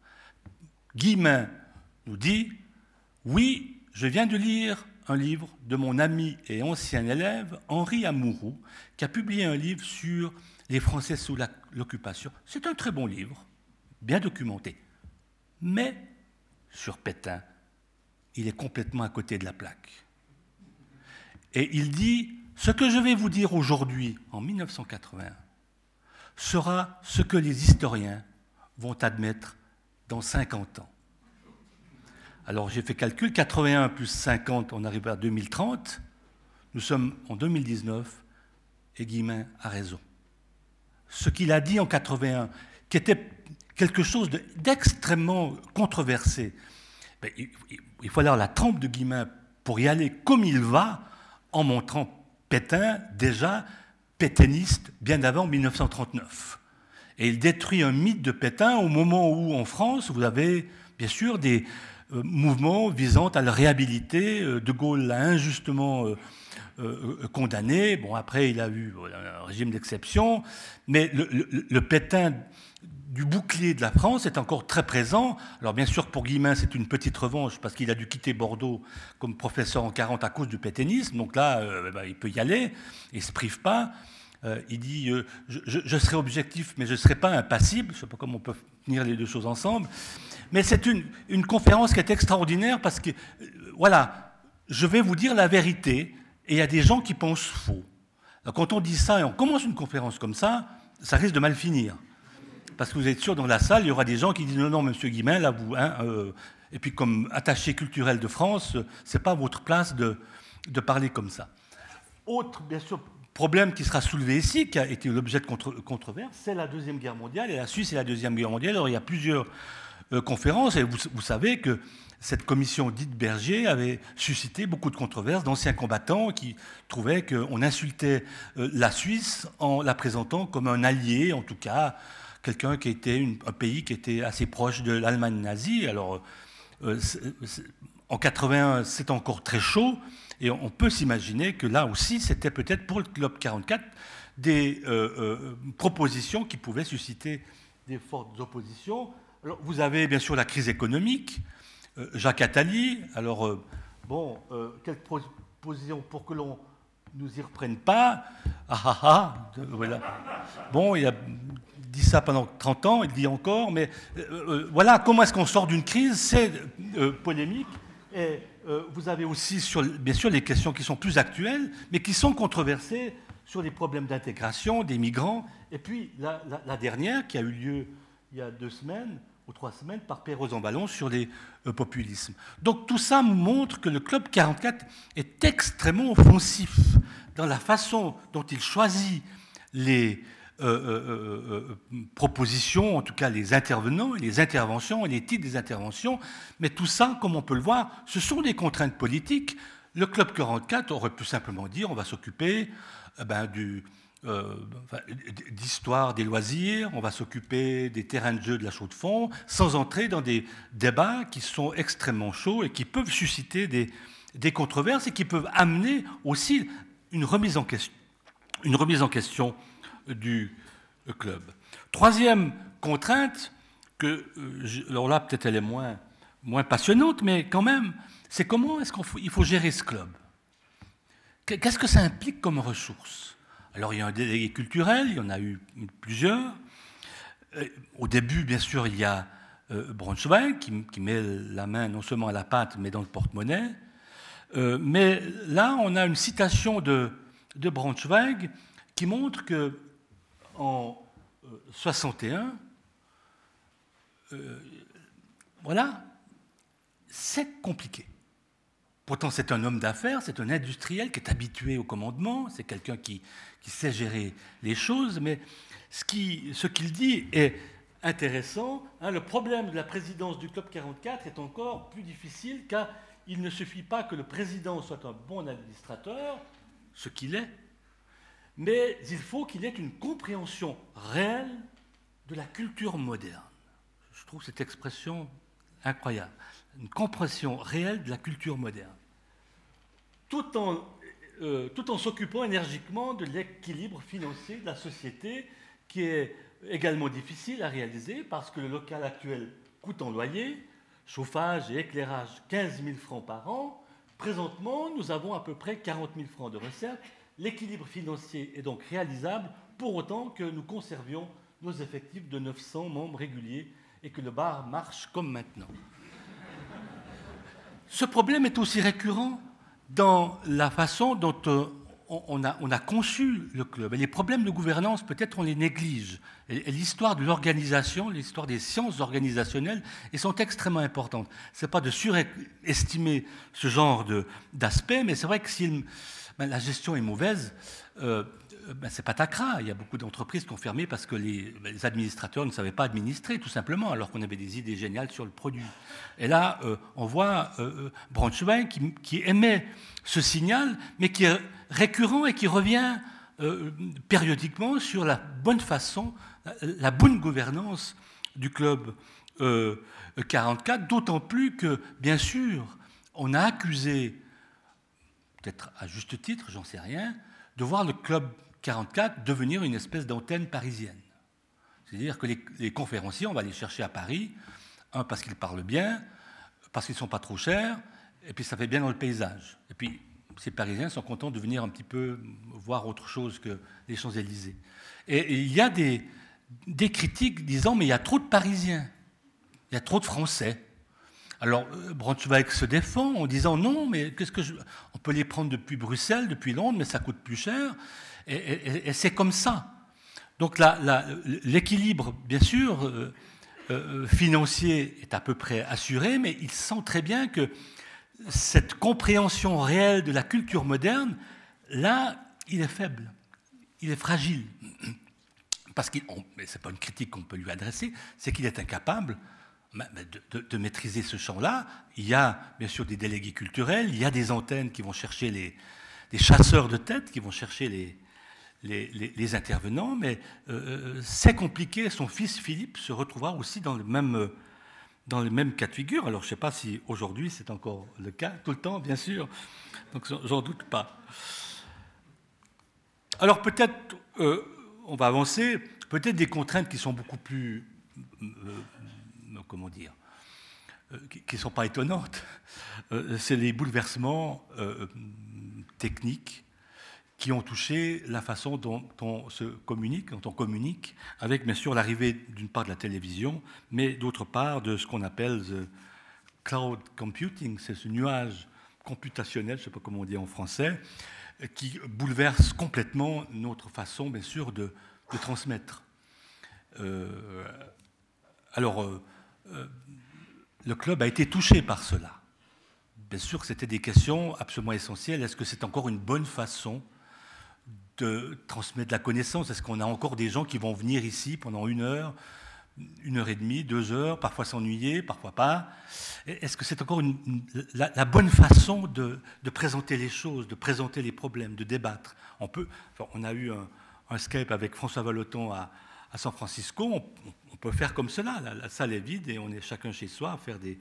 Guillemin nous dit, oui, je viens de lire un livre de mon ami et ancien élève Henri Amouroux, qui a publié un livre sur les Français sous l'occupation. C'est un très bon livre, bien documenté. Mais sur Pétain, il est complètement à côté de la plaque. Et il dit, ce que je vais vous dire aujourd'hui, en 1980, sera ce que les historiens vont admettre dans 50 ans. Alors j'ai fait calcul, 81 plus 50, on arrive à 2030. Nous sommes en 2019 et Guillemin a raison. Ce qu'il a dit en 81, qui était quelque chose d'extrêmement controversé, il, faut alors la trempe de Guillemin pour y aller comme il va, en montrant Pétain déjà pétainiste bien avant 1939. Et il détruit un mythe de Pétain au moment où, en France, vous avez bien sûr des euh, mouvements visant à le réhabiliter. Euh, de Gaulle l'a injustement euh, condamné. Bon, après, il a eu un régime d'exception. Mais le, le, Pétain du bouclier de la France est encore très présent. Alors bien sûr, pour Guillemin, c'est une petite revanche parce qu'il a dû quitter Bordeaux comme professeur en 40 à cause du pétainisme. Donc là, eh ben, il peut y aller, il ne se prive pas. Il dit euh, je, serai objectif, mais je ne serai pas impassible. Je ne sais pas comment on peut tenir les deux choses ensemble. Mais c'est une, conférence qui est extraordinaire parce que, euh, voilà, je vais vous dire la vérité et il y a des gens qui pensent faux. quand on dit ça et on commence une conférence comme ça, ça risque de mal finir. Parce que vous êtes sûr, dans la salle, il y aura des gens qui disent non, non, monsieur Guimain, là, vous. Hein, et puis, comme attaché culturel de France, ce n'est pas votre place de, parler comme ça. Autre, bien sûr, problème qui sera soulevé ici, qui a été l'objet de controverse, c'est la Deuxième Guerre mondiale. Et la Suisse et la Deuxième Guerre mondiale. Alors, il y a plusieurs euh, conférences, et vous, savez que cette commission dite Berger avait suscité beaucoup de controverses d'anciens combattants qui trouvaient qu'on insultait euh, la Suisse en la présentant comme un allié, en tout cas, quelqu'un qui était un pays qui était assez proche de l'Allemagne nazie. Alors, euh, en 81, c'est encore très chaud. Et on peut s'imaginer que là aussi, c'était peut-être pour le Club 44 des propositions qui pouvaient susciter des fortes oppositions. Vous avez bien sûr la crise économique, euh, Jacques Attali. Alors, bon, quelle proposition pour que l'on nous y reprenne pas Ah ah ah voilà. Bon, il a dit ça pendant 30 ans, il dit encore, mais voilà, comment est-ce qu'on sort d'une crise? C'est polémique. Et euh, vous avez aussi, bien sûr, les questions qui sont plus actuelles, mais qui sont controversées sur les problèmes d'intégration des migrants. Et puis la, dernière, qui a eu lieu il y a deux semaines ou trois semaines, par Pierre Rosanvallon sur les euh, populismes. Donc tout ça montre que le Club 44 est extrêmement offensif dans la façon dont il choisit les, euh, euh, propositions, en tout cas les intervenants, les interventions et les titres des interventions. Mais tout ça, comme on peut le voir, ce sont des contraintes politiques. Le Club 44 aurait pu simplement dire on va s'occuper ben, du, d'histoire des loisirs, on va s'occuper des terrains de jeu de la chaux de fond, sans entrer dans des débats qui sont extrêmement chauds et qui peuvent susciter des, des controverses et qui peuvent amener aussi une remise en question, une remise en question du club. Troisième contrainte, que, euh, alors là peut-être elle est moins, moins passionnante, mais quand même, c'est comment est-ce qu'il faut, faut gérer ce club? Qu'est-ce que ça implique comme ressources Alors il y a un délégué culturel, il y en a eu plusieurs. Euh, au début, bien sûr, il y a euh, Braunschweig qui, met la main non seulement à la pâte, mais dans le porte-monnaie. mais là, on a une citation de, de Braunschweig qui montre que en 61, euh, voilà, c'est compliqué. Pourtant, c'est un homme d'affaires, c'est un industriel qui est habitué au commandement, c'est quelqu'un qui, sait gérer les choses, mais ce qu'il dit est intéressant. Hein. le problème de la présidence du Club 44 est encore plus difficile car il ne suffit pas que le président soit un bon administrateur, ce qu'il est, mais il faut qu'il ait une compréhension réelle de la culture moderne. Je trouve cette expression incroyable. Une compréhension réelle de la culture moderne. Tout en, euh, tout en s'occupant énergiquement de l'équilibre financier de la société, qui est également difficile à réaliser parce que le local actuel coûte en loyer, chauffage et éclairage 15 000 francs par an. Présentement, nous avons à peu près 40 000 francs de recettes L'équilibre financier est donc réalisable pour autant que nous conservions nos effectifs de 900 membres réguliers et que le bar marche comme maintenant. Ce problème est aussi récurrent dans la façon dont euh, on a, conçu le club. Les problèmes de gouvernance, peut-être on les néglige. l'histoire de l'organisation, l'histoire des sciences organisationnelles, elles sont extrêmement importantes. Ce n'est pas de surestimer ce genre d'aspect, mais c'est vrai que si ben, la gestion est mauvaise, euh, ben, c'est patacra. Il y a beaucoup d'entreprises qui ont fermé parce que les, ben, administrateurs ne savaient pas administrer, tout simplement, alors qu'on avait des idées géniales sur le produit. Et là, on voit Braunschweig qui, qui, émet ce signal, mais qui est récurrent et qui revient périodiquement sur la bonne façon, la bonne gouvernance du club 44, d'autant plus que, bien sûr, on a accusé, peut-être à juste titre, j'en sais rien, de voir le club 44 devenir une espèce d'antenne parisienne. C'est-à-dire que les, conférenciers, on va les chercher à Paris, un parce qu'ils parlent bien, parce qu'ils ne sont pas trop chers, et puis ça fait bien dans le paysage. Et puis ces Parisiens sont contents de venir un petit peu voir autre chose que les Champs-Élysées. Et, il y a des, des critiques disant mais il y a trop de Parisiens, il y a trop de Français. Alors, euh, Braunschweig se défend en disant non, mais qu'est-ce que je... on peut les prendre depuis Bruxelles, depuis Londres, mais ça coûte plus cher. Et, c'est comme ça. Donc l'équilibre, bien sûr, euh, euh, financier est à peu près assuré, mais il sent très bien que cette compréhension réelle de la culture moderne, là, il est faible, il est fragile. Parce qu'il, ce n'est pas une critique qu'on peut lui adresser, c'est qu'il est incapable de, maîtriser ce champ-là. Il y a bien sûr des délégués culturels, il y a des antennes qui vont chercher les, chasseurs de tête, qui vont chercher les, les, intervenants, mais euh, euh, c'est compliqué. Son fils Philippe se retrouvera aussi dans le même, dans le même cas de figure. Alors je ne sais pas si aujourd'hui c'est encore le cas, tout le temps bien sûr, donc j'en doute pas. Alors peut-être, euh, on va avancer, peut-être des contraintes qui sont beaucoup plus comment dire, euh, qui ne sont pas étonnantes. Euh, c'est les bouleversements euh, techniques qui ont touché la façon dont on se communique, dont on communique, avec bien sûr l'arrivée d'une part de la télévision, mais d'autre part de ce qu'on appelle le cloud computing, c'est ce nuage computationnel, je ne sais pas comment on dit en français, qui bouleverse complètement notre façon, bien sûr, de, transmettre. alors, euh, le club a été touché par cela. Bien sûr c'était des questions absolument essentielles. Est-ce que c'est encore une bonne façon de transmettre de la connaissance Est-ce qu'on a encore des gens qui vont venir ici pendant une heure, une heure et demie, deux heures, parfois s'ennuyer, parfois pas? Est-ce que c'est encore la, bonne façon de, présenter les choses, de présenter les problèmes, de débattre? On peut, on a eu un, Skype avec François Valoton à, San Francisco, on, peut faire comme cela. La, salle est vide et on est chacun chez soi à faire des,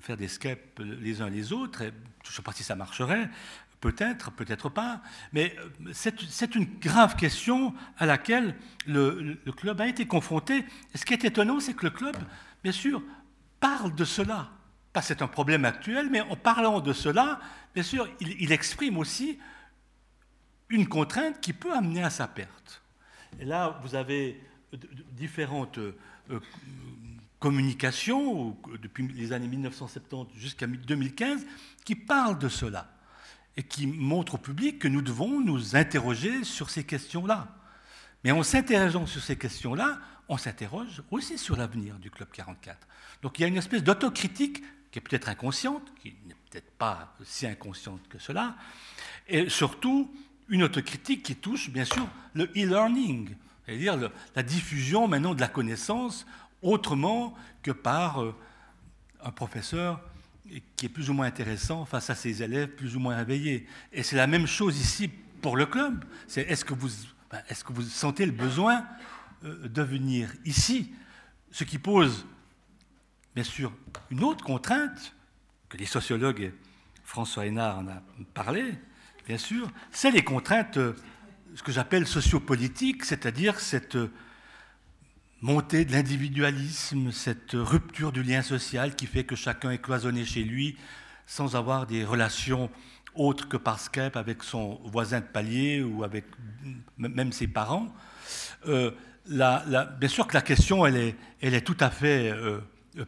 faire des scapes les uns les autres. Je ne sais pas si ça marcherait, peut-être, peut-être pas. Mais euh, c'est une grave question à laquelle le, club a été confronté. Ce qui est étonnant, c'est que le club, bien sûr, parle de cela. Pas c'est un problème actuel, mais en parlant de cela, bien sûr, il, exprime aussi une contrainte qui peut amener à sa perte. Et là, vous avez différentes euh, communications, depuis les années 1970 jusqu'à 2015, qui parlent de cela et qui montrent au public que nous devons nous interroger sur ces questions-là. Mais en s'interrogeant sur ces questions-là, on s'interroge aussi sur l'avenir du Club 44. Donc il y a une espèce d'autocritique qui est peut-être inconsciente, qui n'est peut-être pas si inconsciente que cela, et surtout une autocritique qui touche bien sûr le e-learning, c'est-à-dire la diffusion maintenant de la connaissance autrement que par euh, un professeur qui est plus ou moins intéressant face à ses élèves plus ou moins réveillés. Et c'est la même chose ici pour le club. C'est est-ce que vous, ben, est-ce que vous sentez le besoin euh, de venir ici? Ce qui pose, bien sûr, une autre contrainte que les sociologues, François Hénard en a parlé, bien sûr, c'est les contraintes euh, ce que j'appelle sociopolitique, c'est-à-dire cette montée de l'individualisme, cette rupture du lien social qui fait que chacun est cloisonné chez lui sans avoir des relations autres que par Skype avec son voisin de palier ou avec même ses parents. Euh, bien sûr que la question, elle est, tout à fait euh,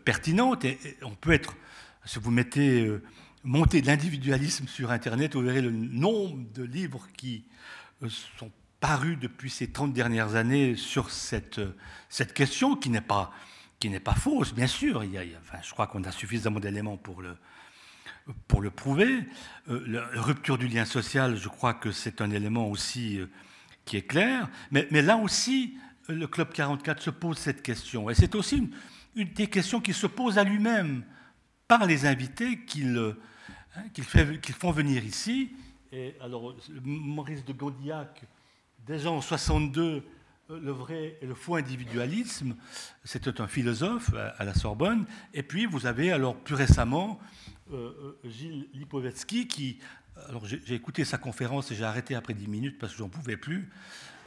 pertinente on peut être, si vous mettez euh, montée de l'individualisme sur Internet, vous verrez le nombre de livres qui sont parus depuis ces 30 dernières années sur cette, cette question qui n'est pas, pas fausse, bien sûr. Il y a, je crois qu'on a suffisamment d'éléments pour le, pour le prouver. Euh, la rupture du lien social, je crois que c'est un élément aussi euh, qui est clair, mais, là aussi, le Club 44 se pose cette question. Et c'est aussi une, des questions qui se posent à lui-même par les invités qu'il hein, font venir ici. Et alors, Maurice de Gondillac, déjà en 62, le vrai et le faux individualisme, c'était un philosophe à, la Sorbonne. Et puis, vous avez alors plus récemment euh, euh Gilles Lipovetsky qui alors j'ai écouté sa conférence et j'ai arrêté après 10 minutes parce que j'en pouvais plus.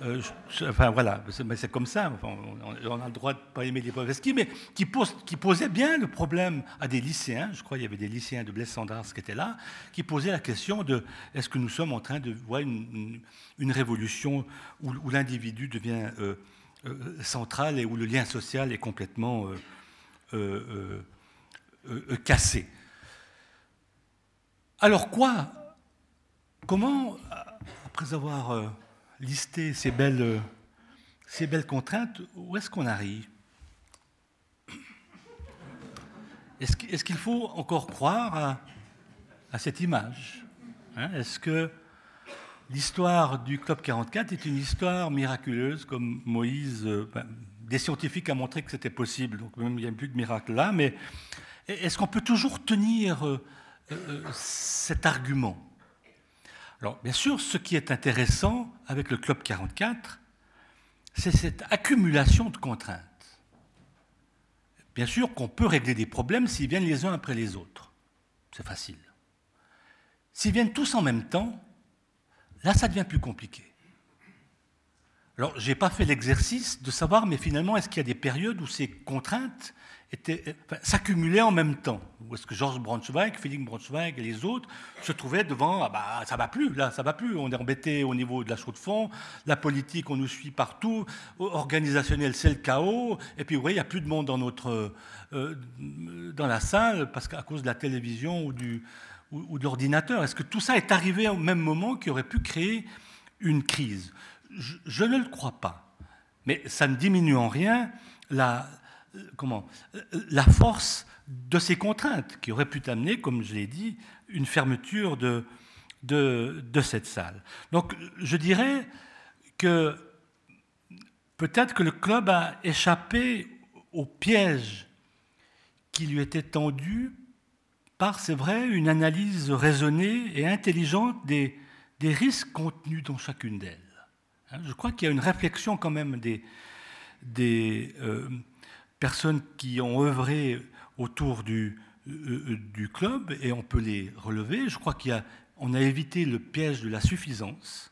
Euh, enfin voilà, c'est comme ça. on, a le droit de ne pas aimer Lipovetsky, mais qui, posait bien le problème à des lycéens. Je crois qu'il y avait des lycéens de Blaise Sandras qui étaient là, qui posaient la question de est-ce que nous sommes en train de voir une, révolution où, l'individu devient euh, euh, central et où le lien social est complètement cassé. Alors quoi? Comment, après avoir euh, listé ces belles, euh, ces belles contraintes, où est-ce qu'on arrive? Est-ce qu'il faut encore croire à, cette image hein? Est-ce que l'histoire du Club 44 est une histoire miraculeuse, comme Moïse, euh, ben, des scientifiques ont montré que c'était possible, donc même il n'y a plus de miracle là, mais est-ce qu'on peut toujours tenir cet argument? Alors, bien sûr, ce qui est intéressant avec le Club 44, c'est cette accumulation de contraintes. Bien sûr qu'on peut régler des problèmes s'ils viennent les uns après les autres. C'est facile. S'ils viennent tous en même temps, là, ça devient plus compliqué. Alors, je n'ai pas fait l'exercice de savoir, mais finalement, est-ce qu'il y a des périodes où ces contraintes s'accumulaient en même temps. Où est-ce que Georges Braunschweig, Philippe Braunschweig et les autres se trouvaient devant, ah bah, ça va plus, là, ça va plus, on est embêté au niveau de la chaux de fond, la politique, on nous suit partout, organisationnel, c'est le chaos, et puis, oui, il n'y a plus de monde dans, notre, euh, dans la salle parce qu'à cause de la télévision ou, du, ou, de l'ordinateur. Est-ce que tout ça est arrivé au même moment qui aurait pu créer une crise? Je ne le crois pas. Mais ça ne diminue en rien la, comment, la force de ces contraintes qui auraient pu amener, comme je l'ai dit, une fermeture de, cette salle. Donc je dirais que peut-être que le club a échappé au piège qui lui était tendu par, c'est vrai, une analyse raisonnée et intelligente des, risques contenus dans chacune d'elles. Hein, je crois qu'il y a une réflexion quand même des, des, euh, personnes qui ont œuvré autour du, euh, euh, du club et on peut les relever. Je crois qu'on a, a évité le piège de la suffisance,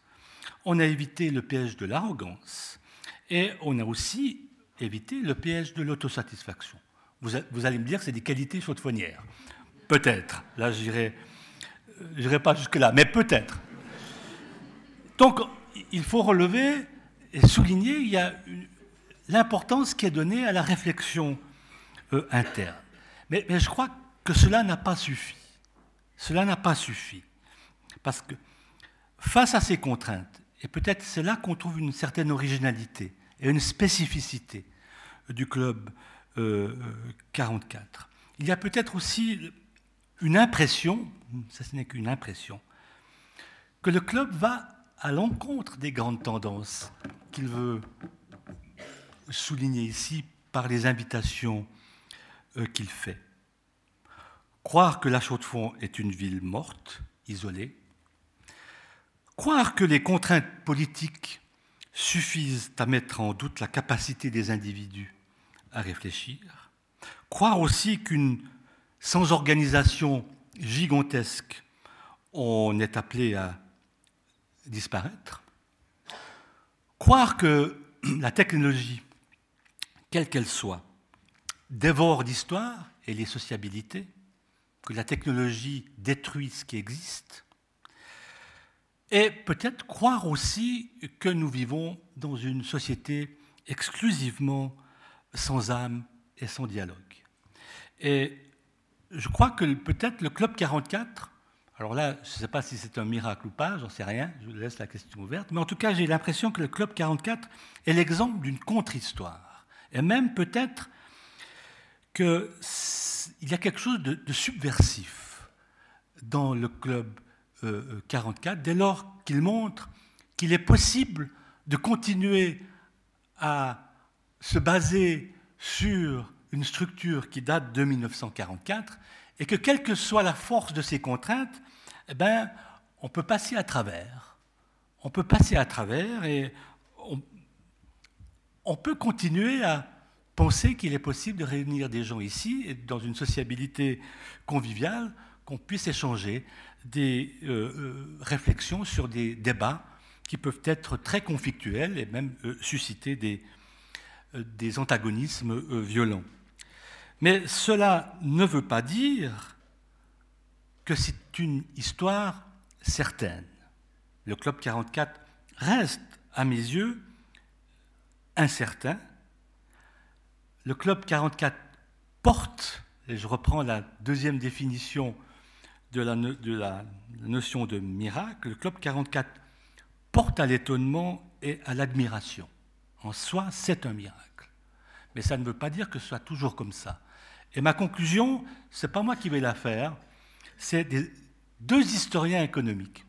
on a évité le piège de l'arrogance et on a aussi évité le piège de l'autosatisfaction. Vous, vous, allez me dire que c'est des qualités chaudefonnières. Peut-être. Là, je n'irai pas jusque-là, mais peut-être. Donc, il faut relever et souligner, il y a une, l'importance qui est donnée à la réflexion euh, interne. Mais, je crois que cela n'a pas suffi. Cela n'a pas suffi. Parce que face à ces contraintes, et peut-être c'est là qu'on trouve une certaine originalité et une spécificité du club euh, 44, il y a peut-être aussi une impression, ça ce n'est qu'une impression, que le club va à l'encontre des grandes tendances qu'il veut souligné ici par les invitations euh, qu'il fait. Croire que la Chaux-de-Fonds est une ville morte, isolée, croire que les contraintes politiques suffisent à mettre en doute la capacité des individus à réfléchir, croire aussi qu'une sans organisation gigantesque, on est appelé à disparaître, croire que la technologie quelle qu'elle soit, dévore l'histoire et les sociabilités, que la technologie détruit ce qui existe, et peut-être croire aussi que nous vivons dans une société exclusivement sans âme et sans dialogue. Et je crois que peut-être le Club 44, alors là, je ne sais pas si c'est un miracle ou pas, j'en sais rien, je vous laisse la question ouverte, mais en tout cas, j'ai l'impression que le Club 44 est l'exemple d'une contre-histoire et même peut-être qu'il y a quelque chose de, subversif dans le club 44, euh, dès lors qu'il montre qu'il est possible de continuer à se baser sur une structure qui date de 1944 et que quelle que soit la force de ces contraintes, eh ben, on peut passer à travers. On peut passer à travers et on peut continuer à penser qu'il est possible de réunir des gens ici et dans une sociabilité conviviale, qu'on puisse échanger des euh, euh, réflexions sur des débats qui peuvent être très conflictuels et même euh, susciter des, des antagonismes violents. Mais cela ne veut pas dire que c'est une histoire certaine. Le Club 44 reste, à mes yeux, incertain. Le Club 44 porte, et je reprends la deuxième définition de la, notion de miracle, le Club 44 porte à l'étonnement et à l'admiration. En soi, c'est un miracle. Mais ça ne veut pas dire que ce soit toujours comme ça. Et ma conclusion, ce n'est pas moi qui vais la faire, c'est deux historiens économiques.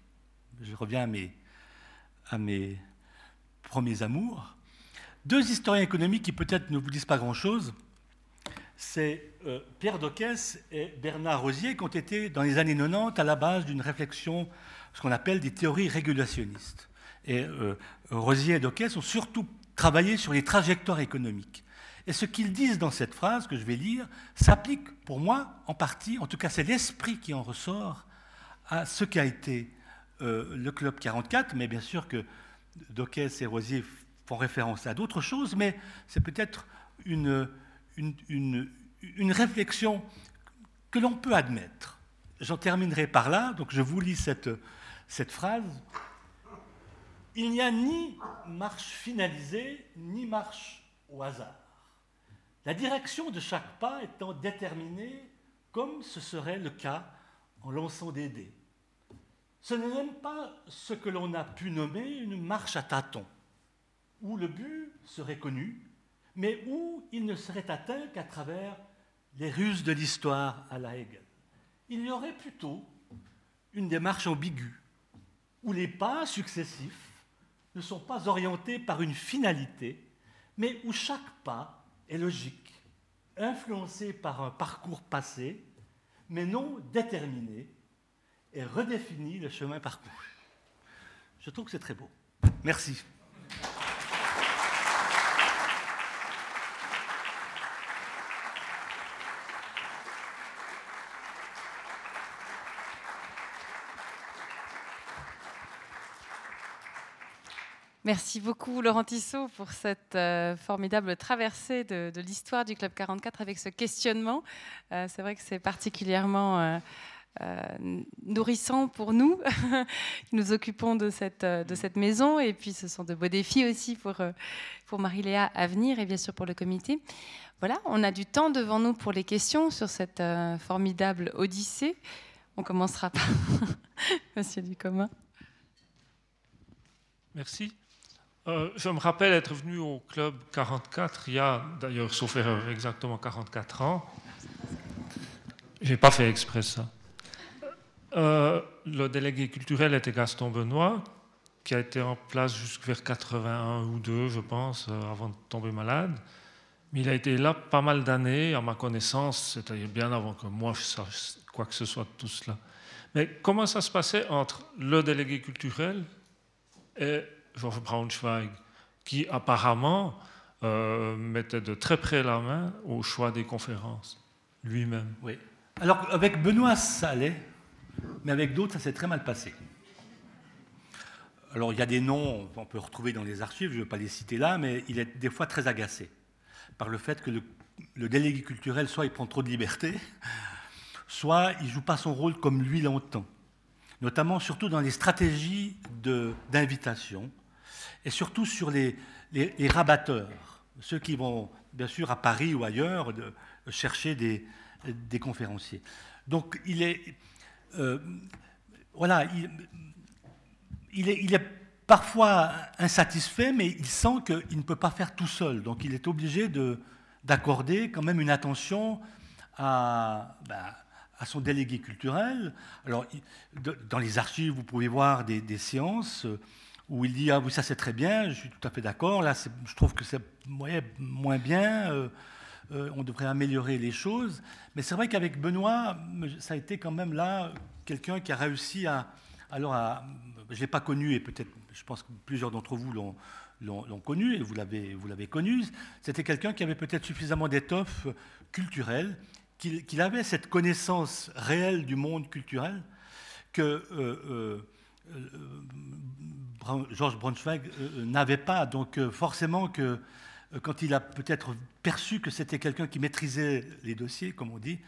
Je reviens à mes premiers amours. Deux historiens économiques qui peut-être ne vous disent pas grand-chose, c'est euh, Pierre Dockès et Bernard Rosier qui ont été dans les années 90 à la base d'une réflexion, ce qu'on appelle des théories régulationnistes. Et euh, Rosier et Dockès ont surtout travaillé sur les trajectoires économiques. Et ce qu'ils disent dans cette phrase que je vais lire s'applique pour moi en partie, en tout cas c'est l'esprit qui en ressort, à ce qu'a été euh, le Club 44, mais bien sûr que Dockès et Rosier référence à d'autres choses, mais c'est peut-être une, une, une, réflexion que l'on peut admettre. J'en terminerai par là, donc je vous lis cette, cette phrase. Il n'y a ni marche finalisée, ni marche au hasard. La direction de chaque pas étant déterminée comme ce serait le cas en lançant des dés. Ce n'est même pas ce que l'on a pu nommer une marche à tâtons, où le but serait connu, mais où il ne serait atteint qu'à travers les ruses de l'histoire à la Hegel. Il y aurait plutôt une démarche ambiguë, où les pas successifs ne sont pas orientés par une finalité, mais où chaque pas est logique, influencé par un parcours passé, mais non déterminé, et redéfinit le chemin parcouru. Je trouve que c'est très beau. Merci. Merci beaucoup Laurent Tissot pour cette euh, formidable traversée de, l'histoire du Club 44 avec ce questionnement. Euh, c'est vrai que c'est particulièrement euh, nourrissant pour nous nous occupons de cette, de cette maison et puis ce sont de beaux défis aussi pour, pour Marie-Léa à venir et bien sûr pour le comité. Voilà, on a du temps devant nous pour les questions sur cette formidable odyssée. On commencera par Monsieur Ducommun. Merci. Euh, je me rappelle être venu au club 44 il y a d'ailleurs, sauf erreur, exactement 44 ans. J'ai pas fait exprès ça. Euh, le délégué culturel était Gaston Benoît, qui a été en place jusqu'à vers 81 ou 2, je pense, euh, avant de tomber malade. Mais il a été là pas mal d'années, à ma connaissance, c'est-à-dire bien avant que moi je sache quoi que ce soit de tout cela. Mais comment ça se passait entre le délégué culturel et Georges Braunschweig, qui apparemment euh, mettait de très près la main au choix des conférences, lui-même. Oui. Alors, avec Benoît, ça allait, mais avec d'autres, ça s'est très mal passé. Alors, il y a des noms qu'on peut retrouver dans les archives, je ne vais pas les citer là, mais il est des fois très agacé par le fait que le, le délégué culturel, soit il prend trop de liberté, soit il ne joue pas son rôle comme lui l'entend, notamment surtout dans les stratégies d'invitation et surtout sur les, les, rabatteurs, ceux qui vont, bien sûr, à Paris ou ailleurs, chercher des, des, conférenciers. Donc, il est. Euh, voilà, il, il, est, il, est, parfois insatisfait, mais il sent qu'il ne peut pas faire tout seul. Donc, il est obligé d'accorder quand même une attention à. Ben, à son délégué culturel. Alors, dans les archives, vous pouvez voir des, des séances où il dit Ah oui, ça c'est très bien, je suis tout à fait d'accord, là je trouve que c'est moins bien, euh, euh, on devrait améliorer les choses. Mais c'est vrai qu'avec Benoît, ça a été quand même là quelqu'un qui a réussi à. Alors, je ne l'ai pas connu et peut-être, je pense que plusieurs d'entre vous l'ont l'ont connu, et vous l'avez connu, c'était quelqu'un qui avait peut-être suffisamment d'étoffe culturelle, qu'il avait cette connaissance réelle du monde culturel que euh, Georges Braunschweig n'avait pas. Donc forcément que quand il a peut-être perçu que c'était quelqu'un qui maîtrisait les dossiers, comme on dit,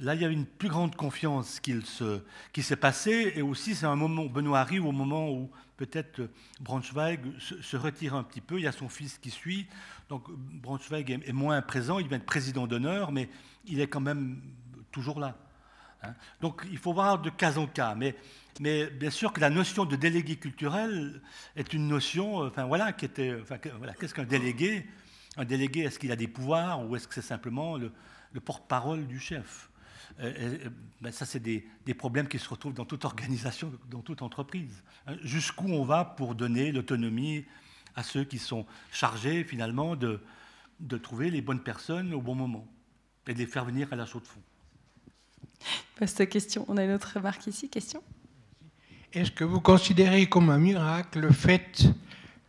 là il y a une plus grande confiance qui s'est passée, et aussi c'est un moment, Benoît arrive au moment où peut-être euh, Braunschweig se, retire un petit peu, il y a son fils qui suit, donc Braunschweig est, moins présent, il vient être président d'honneur, mais il est quand même toujours là. Hein. Donc il faut voir de cas en cas, mais, mais, bien sûr que la notion de délégué culturel est une notion, euh, enfin voilà, qui était, enfin, voilà, qu'est-ce qu'un délégué? Un délégué, est-ce qu'il a des pouvoirs ou est-ce que c'est simplement le porte-parole du chef? Euh, euh, ben ça, c'est des, problèmes qui se retrouvent dans toute organisation, dans toute entreprise. Jusqu'où on va pour donner l'autonomie à ceux qui sont chargés, finalement, de, de trouver les bonnes personnes au bon moment et de les faire venir à la chaux de fond. Poste question. On a une autre remarque ici. Question? Est-ce que vous considérez comme un miracle le fait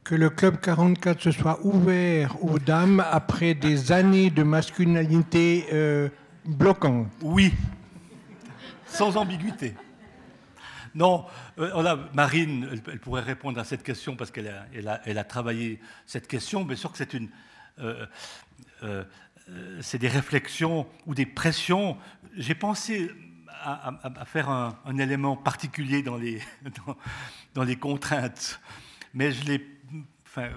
que le Club 44 se soit ouvert aux dames après des années de masculinité euh, bloquant. Oui, sans ambiguïté. Non, euh, Marine, elle, pourrait répondre à cette question parce qu'elle a, travaillé cette question. Bien sûr que c'est une, euh, euh, c'est des réflexions ou des pressions. J'ai pensé à, faire un, élément particulier dans les, dans, les contraintes, mais je l'ai, enfin,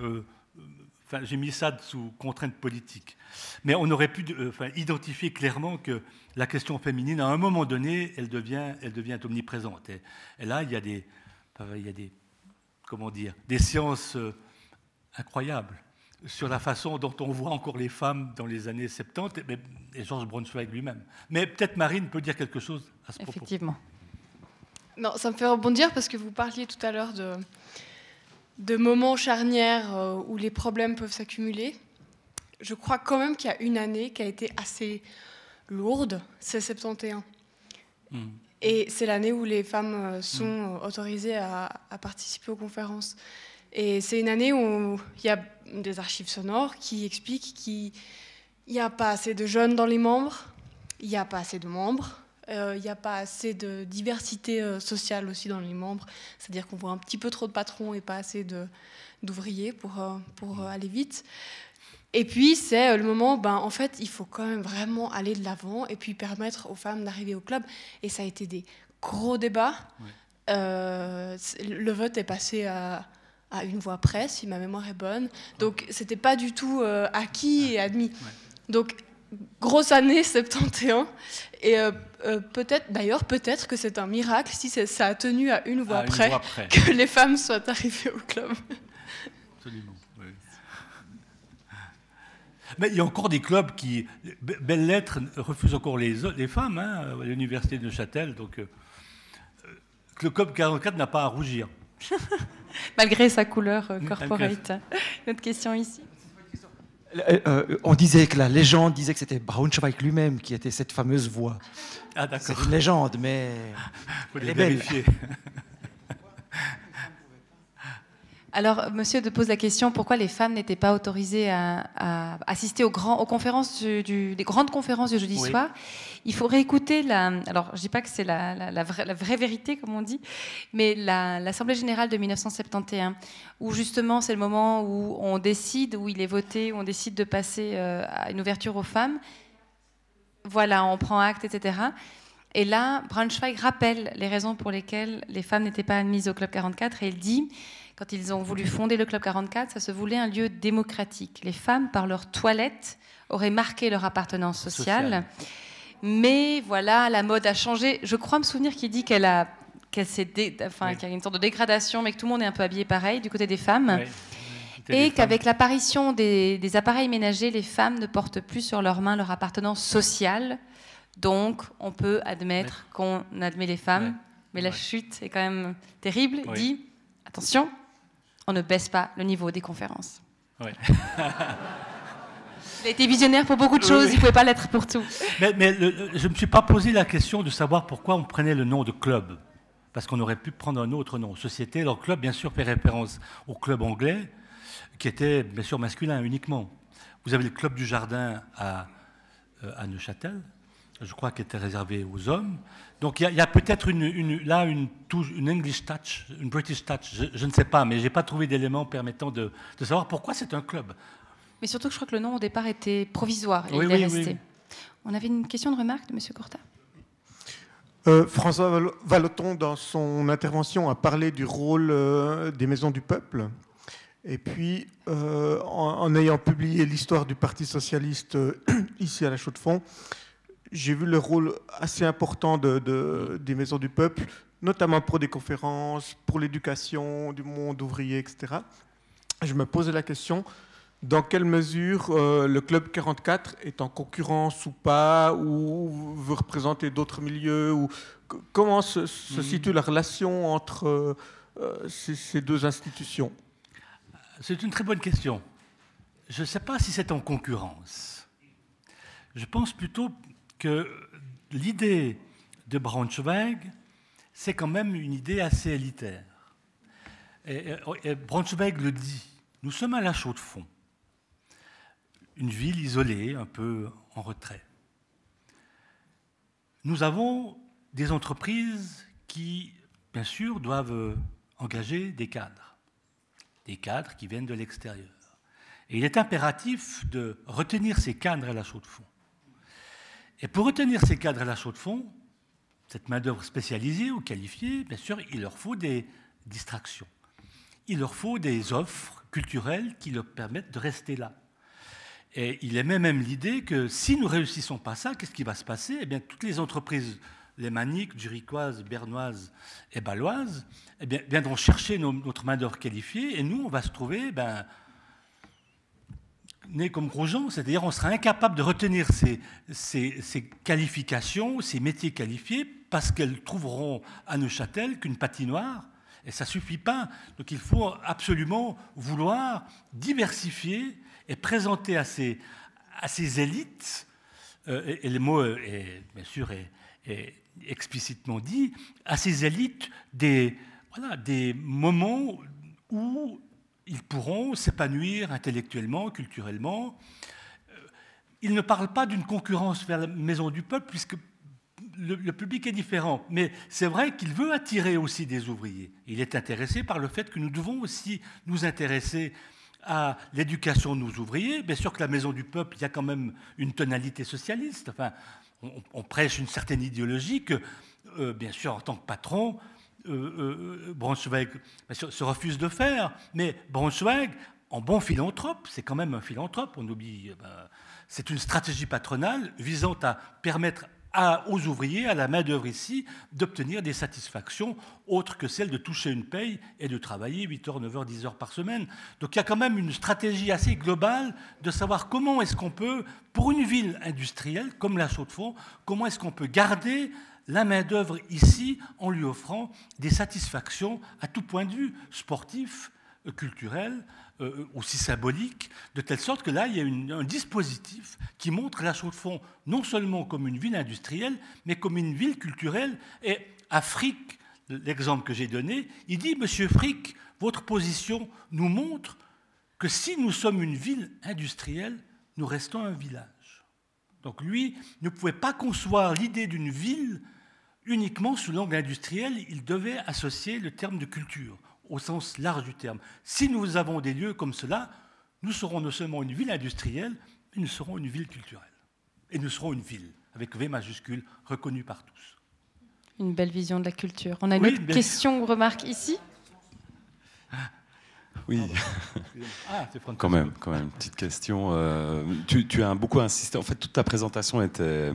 enfin, j'ai mis ça sous contrainte politique. Mais on aurait pu euh, identifier clairement que la question féminine, à un moment donné, elle devient, elle devient omniprésente. Et, là, il y a des, il y a des, comment dire, des séances euh, incroyables sur la façon dont on voit encore les femmes dans les années 70, et, Georges Braunschweig lui-même. Mais peut-être Marine peut dire quelque chose à ce propos. Effectivement. Non, ça me fait rebondir parce que vous parliez tout à l'heure de, de moments charnières euh, où les problèmes peuvent s'accumuler je crois quand même qu'il y a une année qui a été assez lourde, c'est 71. Hmm. Et c'est l'année où les femmes euh, sont hmm. autorisées à, participer aux conférences. Et c'est une année où il y a des archives sonores qui expliquent qu'il n'y a pas assez de jeunes dans les membres, il n'y a pas assez de membres, euh, il n'y a pas assez de diversité euh, sociale aussi dans les membres. C'est-à-dire qu'on voit un petit peu trop de patrons et pas assez d'ouvriers pour, pour hmm. aller vite. Et puis, c'est euh, le moment, ben, en fait, il faut quand même vraiment aller de l'avant et puis permettre aux femmes d'arriver au club. Et ça a été des gros débats. Euh, le vote est passé à, une voix près, si ma mémoire est bonne. Donc, c'était pas du tout euh, acquis et admis. Donc, grosse année 71. Et peut-être, d'ailleurs, peut-être que c'est un miracle si ça a tenu à une voix, près, que les femmes soient arrivées au club. Absolument. Mais il y a encore des clubs qui, belles lettres, refusent encore les, les femmes, hein, à l'université de Neuchâtel. Donc, euh, le club 44 n'a pas à rougir. Malgré sa couleur euh, corporate. Une autre question ici. Euh, on disait que la légende disait que c'était Braunschweig lui-même qui était cette fameuse voix. Ah d'accord. C'est une légende, mais faut les vérifier. Alors, monsieur de pose la question pourquoi les femmes n'étaient pas autorisées à, assister aux, grands, aux conférences du, des grandes conférences du jeudi soir? Il faudrait écouter la. Alors, je dis pas que c'est la, vraie, vérité, comme on dit, mais l'Assemblée générale de 1971, où justement c'est le moment où on décide, où il est voté, où on décide de passer euh, à une ouverture aux femmes. Voilà, on prend acte, etc. Et là, Braunschweig rappelle les raisons pour lesquelles les femmes n'étaient pas admises au Club 44 et il dit quand ils ont voulu fonder le Club 44, ça se voulait un lieu démocratique. Les femmes, par leur toilette, auraient marqué leur appartenance sociale. Mais voilà, la mode a changé. Je crois me souvenir qu'il dit qu'elle a, qu'elle enfin, qu'il y a une sorte de dégradation, mais que tout le monde est un peu habillé pareil du côté des femmes. Et qu'avec l'apparition des, appareils ménagers, les femmes ne portent plus sur leurs mains leur appartenance sociale. Donc, on peut admettre qu'on admet les femmes. Mais la chute est quand même terrible. Dit, attention, on ne baisse pas le niveau des conférences. Il a été visionnaire pour beaucoup de choses, il ne pouvait pas l'être pour tout. Mais, mais le- je ne me suis pas posé la question de savoir pourquoi on prenait le nom de club. Parce qu'on aurait pu prendre un autre nom. Société, alors club, bien sûr, fait référence au club anglais, qui était bien sûr masculin uniquement. Vous avez le club du jardin à, euh, à Neuchâtel, je crois qu'il était réservé aux hommes. Donc il y a, peut-être une, une- là une, touche- une English touch, une British touch, je, je ne sais pas, mais je n'ai pas trouvé d'éléments permettant de, de savoir pourquoi c'est un club. Mais surtout que je crois que le nom au départ était provisoire et Oui, il oui, est resté. oui. On avait une question de remarque de M. Corta Euh, François Val- Vallotton, dans son intervention, a parlé du rôle euh, des maisons du peuple. Et puis, euh, en, en ayant publié l'histoire du Parti socialiste euh, ici à la Chaux-de-Fonds, j'ai vu le rôle assez important de- de- des maisons du peuple, notamment pour des conférences, pour l'éducation du monde ouvrier, etc. Je me posais la question, dans quelle mesure euh, le Club 44 est en concurrence ou pas, ou veut représenter d'autres milieux, ou comment se, se situe la relation entre euh, euh, ces, ces deux institutions? C'est une très bonne question. Je ne sais pas si c'est en concurrence. Je pense plutôt que l'idée de Braunschweig, c'est quand même une idée assez élitaire. Et, Braunschweig le dit, nous sommes à la chaux de fond, une ville isolée, un peu en retrait. Nous avons des entreprises qui, bien sûr, doivent engager des cadres des cadres qui viennent de l'extérieur. Et il est impératif de retenir ces cadres à la chaux de fond. Et pour retenir ces cadres à la chaux de fond, cette main-d'œuvre spécialisée ou qualifiée, bien sûr, il leur faut des distractions. Il leur faut des offres culturelles qui leur permettent de rester là. Et il émet même l'idée que si nous réussissons pas ça, qu'est-ce qui va se passer? Eh bien, toutes les entreprises lémaniques, zurichoises, bernoises et baloises eh bien, viendront chercher notre main-d'œuvre qualifiée et nous, on va se trouver ben, nés comme gros gens, c'est-à-dire on sera incapable de retenir ces, ces- qualifications, ces métiers qualifiés, parce qu'elles trouveront à Neuchâtel qu'une patinoire, et ça ne suffit pas. Donc il faut absolument vouloir diversifier et présenter à ces, à ces élites, euh, et, le mot est bien sûr est explicitement dit, à ces élites des, voilà, des moments où ils pourront s'épanouir intellectuellement, culturellement. Euh, Il ne parle pas d'une concurrence vers la maison du peuple, puisque le, public est différent. Mais c'est vrai qu'il veut attirer aussi des ouvriers. Il est intéressé par le fait que nous devons aussi nous intéresser à l'éducation de nos ouvriers. Bien sûr que la maison du peuple, il y a quand même une tonalité socialiste. Enfin, on, on prêche une certaine idéologie que, euh, bien sûr, en tant que patron, euh, euh, Braunschweig sûr, se refuse de faire. Mais Braunschweig, en bon philanthrope, c'est quand même un philanthrope, on oublie, euh, ben, c'est une stratégie patronale visant à permettre aux ouvriers, à la main-d'œuvre ici, d'obtenir des satisfactions autres que celles de toucher une paye et de travailler 8 heures, 9 heures, 10 heures par semaine. Donc il y a quand même une stratégie assez globale de savoir comment est-ce qu'on peut, pour une ville industrielle comme la Chaux-de-Fonds, comment est-ce qu'on peut garder la main-d'œuvre ici en lui offrant des satisfactions à tout point de vue, sportif, euh, culturel, euh, aussi symbolique, de telle sorte que là, il y a un dispositif qui montre la Chaux-de-Fonds non seulement comme une ville industrielle, mais comme une ville culturelle. Et à Frick, l'exemple que j'ai donné, il dit, Monsieur Frick, votre position nous montre que si nous sommes une ville industrielle, nous restons un village. Donc lui ne pouvait pas concevoir l'idée d'une ville uniquement sous l'angle industriel, il devait associer le terme de culture au sens large du terme. Si nous avons des lieux comme cela, nous serons non seulement une ville industrielle, mais nous serons une ville culturelle. Et nous serons une ville, avec V majuscule, reconnue par tous. Une belle vision de la culture. On a une Oui, autre bien- question ou remarque ici? Oui, Ah, quand même, quand même, petite question. Euh, tu, tu as beaucoup insisté, en fait, toute ta présentation était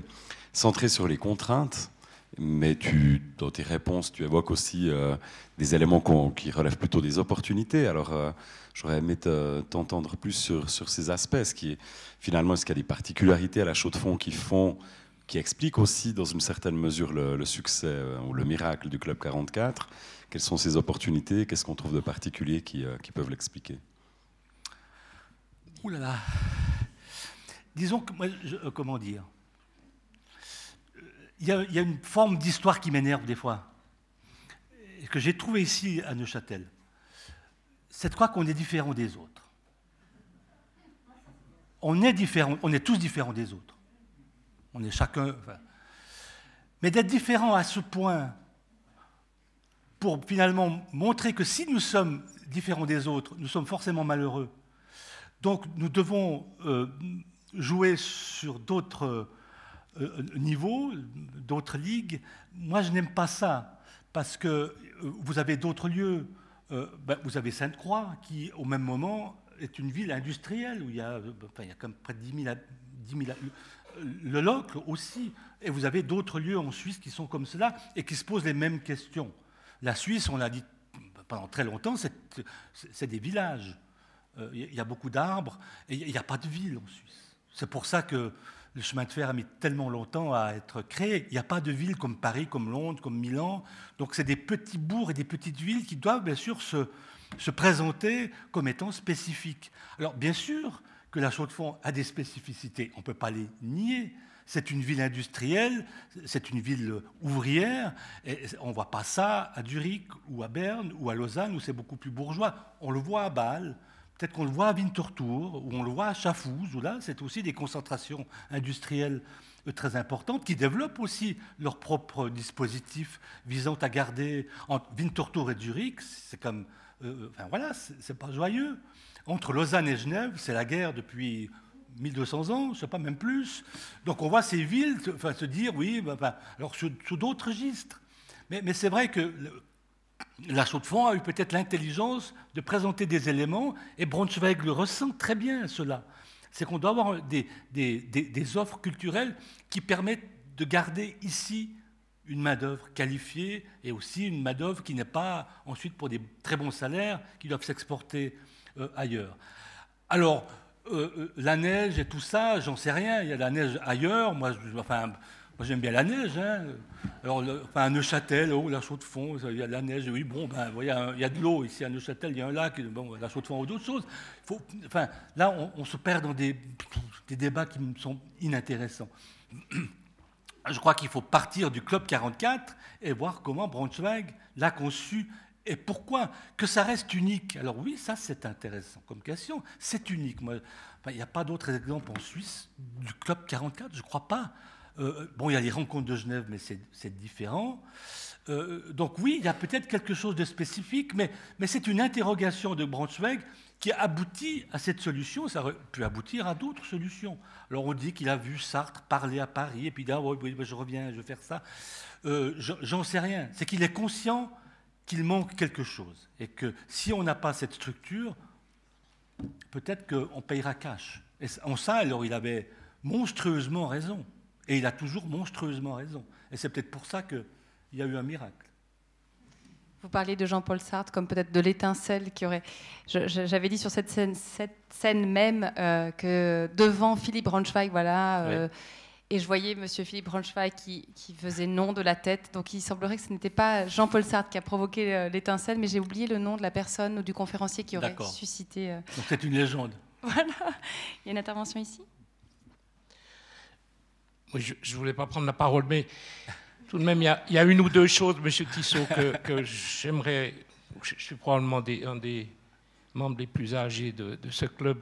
centrée sur les contraintes, mais tu, dans tes réponses, tu évoques aussi euh, des éléments qui relèvent plutôt des opportunités. Alors, euh, j'aurais aimé te- t'entendre plus sur, sur ces aspects. Ce qui est, finalement, est-ce qu'il y a des particularités à la chaux de fond qui font qui explique aussi dans une certaine mesure le, succès ou le miracle du Club 44 Quelles sont ces opportunités? Qu'est-ce qu'on trouve de particulier qui, qui peuvent l'expliquer? Ouh là là. Disons que, moi, comment dire? Il y, a, une forme d'histoire qui m'énerve des fois, que j'ai trouvé ici à Neuchâtel. C'est de croire qu'on est différent des autres. On est différent, on est tous différents des autres. On est chacun. mais d'être différent à ce point pour finalement montrer que si nous sommes différents des autres, nous sommes forcément malheureux. Donc nous devons euh, jouer sur d'autres euh, niveaux, d'autres ligues. Moi, je n'aime pas ça, parce que euh, vous avez d'autres lieux. Euh, ben, vous avez Sainte-Croix, qui, au même moment, est une ville industrielle, où il y a, enfin, il y a comme près de 10 000, 10 000 le Locle aussi. Et vous avez d'autres lieux en Suisse qui sont comme cela et qui se posent les mêmes questions. La Suisse, on l'a dit pendant très longtemps, c'est des villages. Il y a beaucoup d'arbres et il n'y a pas de ville en Suisse. C'est pour ça que le chemin de fer a mis tellement longtemps à être créé. Il n'y a pas de ville comme Paris, comme Londres, comme Milan. Donc c'est des petits bourgs et des petites villes qui doivent bien sûr se, se présenter comme étant spécifiques. Alors bien sûr que la Chaux-de-Fonds a des spécificités, on ne peut pas les nier. C'est une ville industrielle, c'est une ville ouvrière, et on ne voit pas ça à Zurich ou à Berne ou à Lausanne où c'est beaucoup plus bourgeois. On le voit à Bâle, Peut-être qu'on le voit à Winterthur, ou on le voit à Schaffhouse, où là, c'est aussi des concentrations industrielles euh, très importantes qui développent aussi leurs propres dispositifs visant à garder entre Winterthur et Zurich, c'est comme, euh, enfin voilà, c'est pas joyeux. Entre Lausanne et Genève, c'est la guerre depuis 1200 ans, je ne sais pas même plus. Donc on voit ces villes enfin, se dire, oui, bah, alors sous, d'autres registres. Mais c'est vrai que la Chaux-de-Fonds a eu peut-être l'intelligence de présenter des éléments, et Braunschweig le ressent très bien, cela. C'est qu'on doit avoir des, des, offres culturelles qui permettent de garder ici une main-d'œuvre qualifiée et aussi une main-d'œuvre qui n'est pas ensuite pour des très bons salaires qui doivent s'exporter euh, ailleurs. Alors, euh, euh, la neige et tout ça, j'en sais rien. Il y a la neige ailleurs. Moi, enfin, moi, j'aime bien la neige. Hein. Alors, enfin, à Neuchâtel, oh, la chaux de fond, il y a de la neige. Oui, bon, ben, il y a de l'eau ici à Neuchâtel, il y a un lac, bon, la chaux de fond ou d'autres choses. Enfin, là, on, se perd dans des, des, débats qui me sont inintéressants. Je crois qu'il faut partir du Club 44 et voir comment Braunschweig l'a conçu et pourquoi Que ça reste unique. Alors oui, ça c'est intéressant comme question. C'est unique. Il n'y a pas d'autres exemples en Suisse du Club 44, je ne crois pas. Euh, bon, il y a les rencontres de Genève, mais c'est différent. Euh, donc oui, il y a peut-être quelque chose de spécifique, mais, c'est une interrogation de Braunschweig qui aboutit à cette solution. Ça aurait pu aboutir à d'autres solutions. Alors on dit qu'il a vu Sartre parler à Paris, et puis il ah, oui, oui, je reviens, je vais faire ça. Euh, J'en sais rien. C'est qu'il est conscient qu'il manque quelque chose, et que si on n'a pas cette structure, peut-être qu'on payera cash. Et en ça, alors il avait monstrueusement raison. Et il a toujours monstrueusement raison. Et c'est peut-être pour ça qu'il y a eu un miracle. Vous parliez de Jean-Paul Sartre comme peut-être de l'étincelle qui aurait. J'avais dit sur cette scène, cette scène même euh, que devant Philippe Braunschweig, voilà, euh, et je voyais Monsieur Philippe Braunschweig qui, qui, faisait non de la tête. Donc il semblerait que ce n'était pas Jean-Paul Sartre qui a provoqué euh, l'étincelle, mais j'ai oublié le nom de la personne ou du conférencier qui aurait suscité. Donc c'est une légende. Voilà. Il y a une intervention ici? Je ne voulais pas prendre la parole, mais tout de même, il y a, une ou deux choses, Monsieur Tissot, que, j'aimerais. Je suis probablement un des membres les plus âgés de, ce club.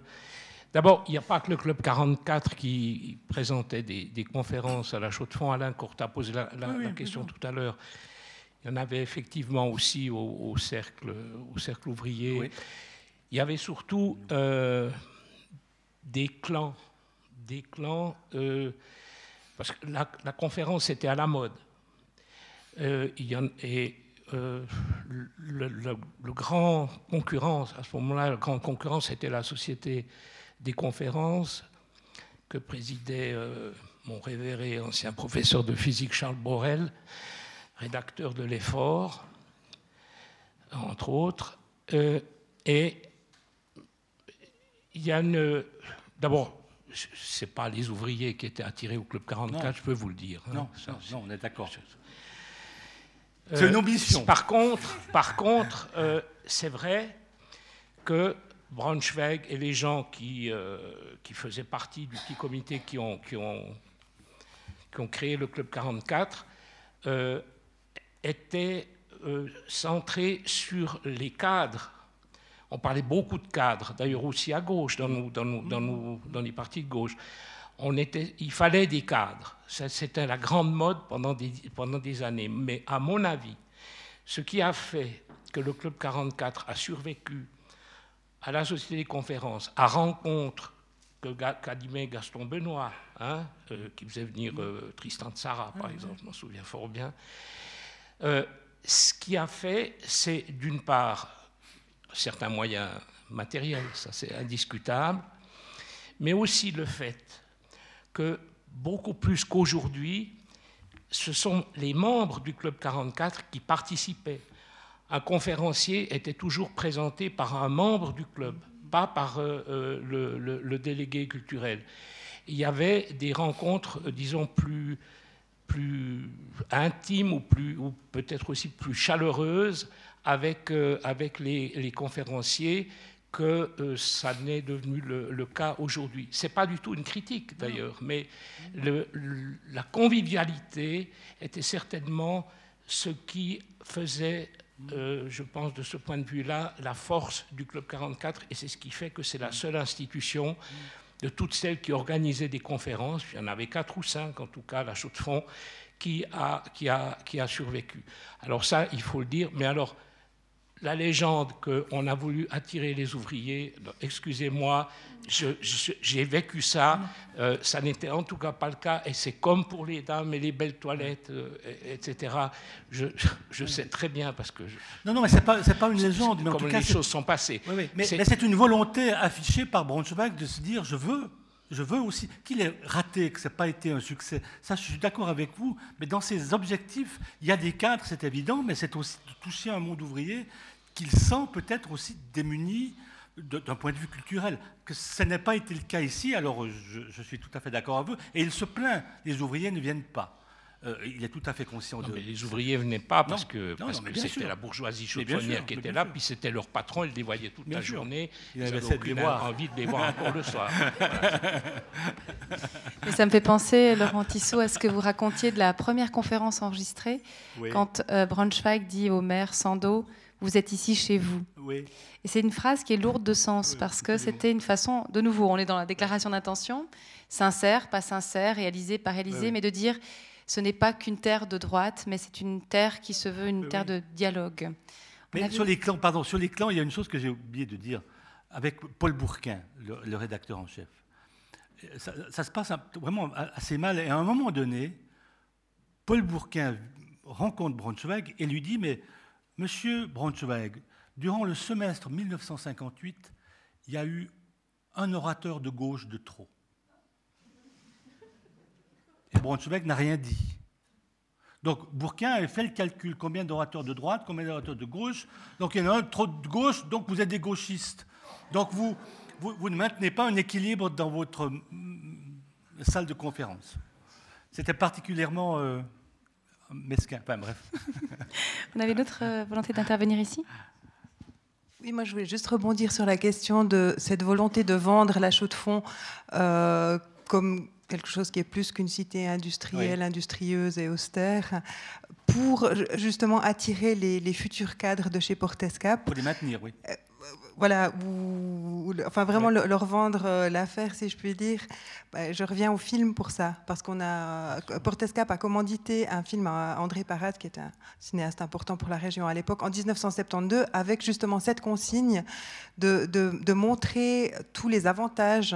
D'abord, il n'y a pas que le Club 44 qui présentait des, conférences à la Chaux-de-Fonds. Alain Courta a posé la, question tout à l'heure. Il y en avait effectivement aussi au, cercle, au cercle ouvrier. Il y avait surtout euh, des clans, des clans euh, parce que la, conférence était à la mode. Euh, et euh, le, grand concurrent, à ce moment-là, le grand concurrent, c'était la Société des conférences que présidait euh, mon révéré ancien professeur de physique Charles Borel, rédacteur de l'effort, entre autres. et il y a une. D'abord, ce n'est pas les ouvriers qui étaient attirés au Club 44, je peux vous le dire. Hein. Non, non, on est d'accord. Euh, c'est une ambition. Par contre, par contre c'est vrai que Braunschweig et les gens qui, qui faisaient partie du petit comité qui ont, qui ont, qui ont créé le Club 44 étaient centrés sur les cadres on parlait beaucoup de cadres, d'ailleurs aussi à gauche, dans, les partis de gauche. On était, il fallait des cadres. C'était la grande mode pendant des, pendant des années. Mais à mon avis, ce qui a fait que le Club 44 a survécu à la Société des conférences, à rencontre qu'animait Gaston Benoît, hein, euh, qui faisait venir euh, Tristan de Sarah, par exemple, je m'en souviens fort bien. Euh, ce qui a fait, c'est d'une part certains moyens matériels, ça c'est indiscutable, mais aussi le fait que beaucoup plus qu'aujourd'hui, ce sont les membres du Club 44 qui participaient. Un conférencier était toujours présenté par un membre du club, pas par euh, euh, le, délégué culturel. Il y avait des rencontres, euh, disons, plus, plus intimes ou, ou peut-être aussi plus chaleureuses avec, euh, avec les, conférenciers que euh, ça n'est devenu le, cas aujourd'hui. Ce n'est pas du tout une critique d'ailleurs, mais le, la convivialité était certainement ce qui faisait, euh, je pense de ce point de vue-là, la force du Club 44, et c'est ce qui fait que c'est la seule institution de toutes celles qui organisaient des conférences, il y en avait quatre ou cinq en tout cas, la Chaux de qui a, qui, a, qui a survécu. Alors ça, il faut le dire, mais alors la légende qu'on a voulu attirer les ouvriers, excusez-moi, j'ai vécu ça, euh, ça n'était en tout cas pas le cas, et c'est comme pour les dames et les belles toilettes, euh, etc. Je, sais très bien parce que... non, non, mais ce n'est pas, pas, une légende. Mais comme en tout les cas, choses sont passées. Oui, Mais c'est une volonté affichée par Braunschweig de se dire, je veux je veux aussi qu'il ait raté, que ça n'a pas été un succès. Ça, je suis d'accord avec vous, mais dans ses objectifs, il y a des cadres, c'est évident, mais c'est aussi de toucher un monde ouvrier qu'il sent peut-être aussi démuni d'un point de vue culturel. Que ce n'a pas été le cas ici, alors je, suis tout à fait d'accord avec vous. Et il se plaint, les ouvriers ne viennent pas. Euh, il est tout à fait conscient de. Mais les ouvriers ne venaient pas parce que c'était la bourgeoisie chauffronnière qui était là, puis c'était leur patron, ils les voyaient toute la journée. Ils avaient envie de les voir encore le soir. Et ça me fait penser, Laurent Tissot, à ce que vous racontiez de la première conférence enregistrée, quand euh, Braunschweig dit au maire Sando vous êtes ici chez vous. Oui. Et c'est une phrase qui est lourde de sens parce que c'était une façon, de nouveau, on est dans la déclaration d'intention, sincère, pas sincère, réalisé, pas réalisé, mais de dire ce n'est pas qu'une terre de droite, mais c'est une terre qui se veut une terre de dialogue. mais sur les clans, pardon, sur les clans, il y a une chose que j'ai oublié de dire avec Paul Bourquin, le, rédacteur en chef. Ça, ça, se passe vraiment assez mal. Et à un moment donné, Paul Bourquin rencontre Braunschweig et lui dit mais Monsieur Braunschweig, durant le semestre 1958, il y a eu un orateur de gauche de trop. Et Braunschweig n'a rien dit. Donc Bourquin a fait le calcul combien d'orateurs de droite, combien d'orateurs de gauche? Donc il y en a un trop de gauche, donc vous êtes des gauchistes. Donc vous, ne maintenez pas un équilibre dans votre mm, salle de conférence. C'était particulièrement euh, mesquin. Enfin bref. On avait d'autres euh, volonté d'intervenir ici? Oui, moi je voulais juste rebondir sur la question de cette volonté de vendre la chaux de fond euh, comme quelque chose qui est plus qu'une cité industrielle, industrieuse et austère, pour justement attirer les, les, futurs cadres de chez Portescap. Pour les maintenir, oui. Euh, voilà, enfin vraiment leur vendre euh, l'affaire, si je puis dire. Bah, je reviens au film pour ça, parce qu'on a Portescap a commandité un film à André Parat, qui est un cinéaste important pour la région à l'époque, en 1972, avec justement cette consigne de, montrer tous les avantages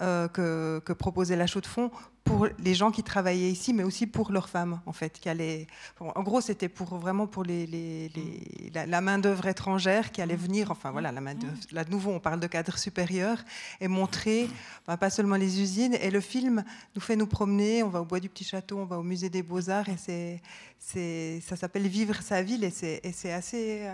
euh, que, proposait la chaux de fond pour les gens qui travaillaient ici, mais aussi pour leurs femmes, en fait. Qui allaient, en gros, c'était pour vraiment pour les, les, la, main d'œuvre étrangère qui allait venir. Enfin voilà, la main d'œuvre. Là de nouveau, on parle de cadre supérieur et montrer pas seulement les usines. Et le film nous fait nous promener. On va au bois du Petit Château, on va au musée des Beaux Arts, et c'est, c'est, ça s'appelle Vivre sa ville, et c'est, et c'est assez,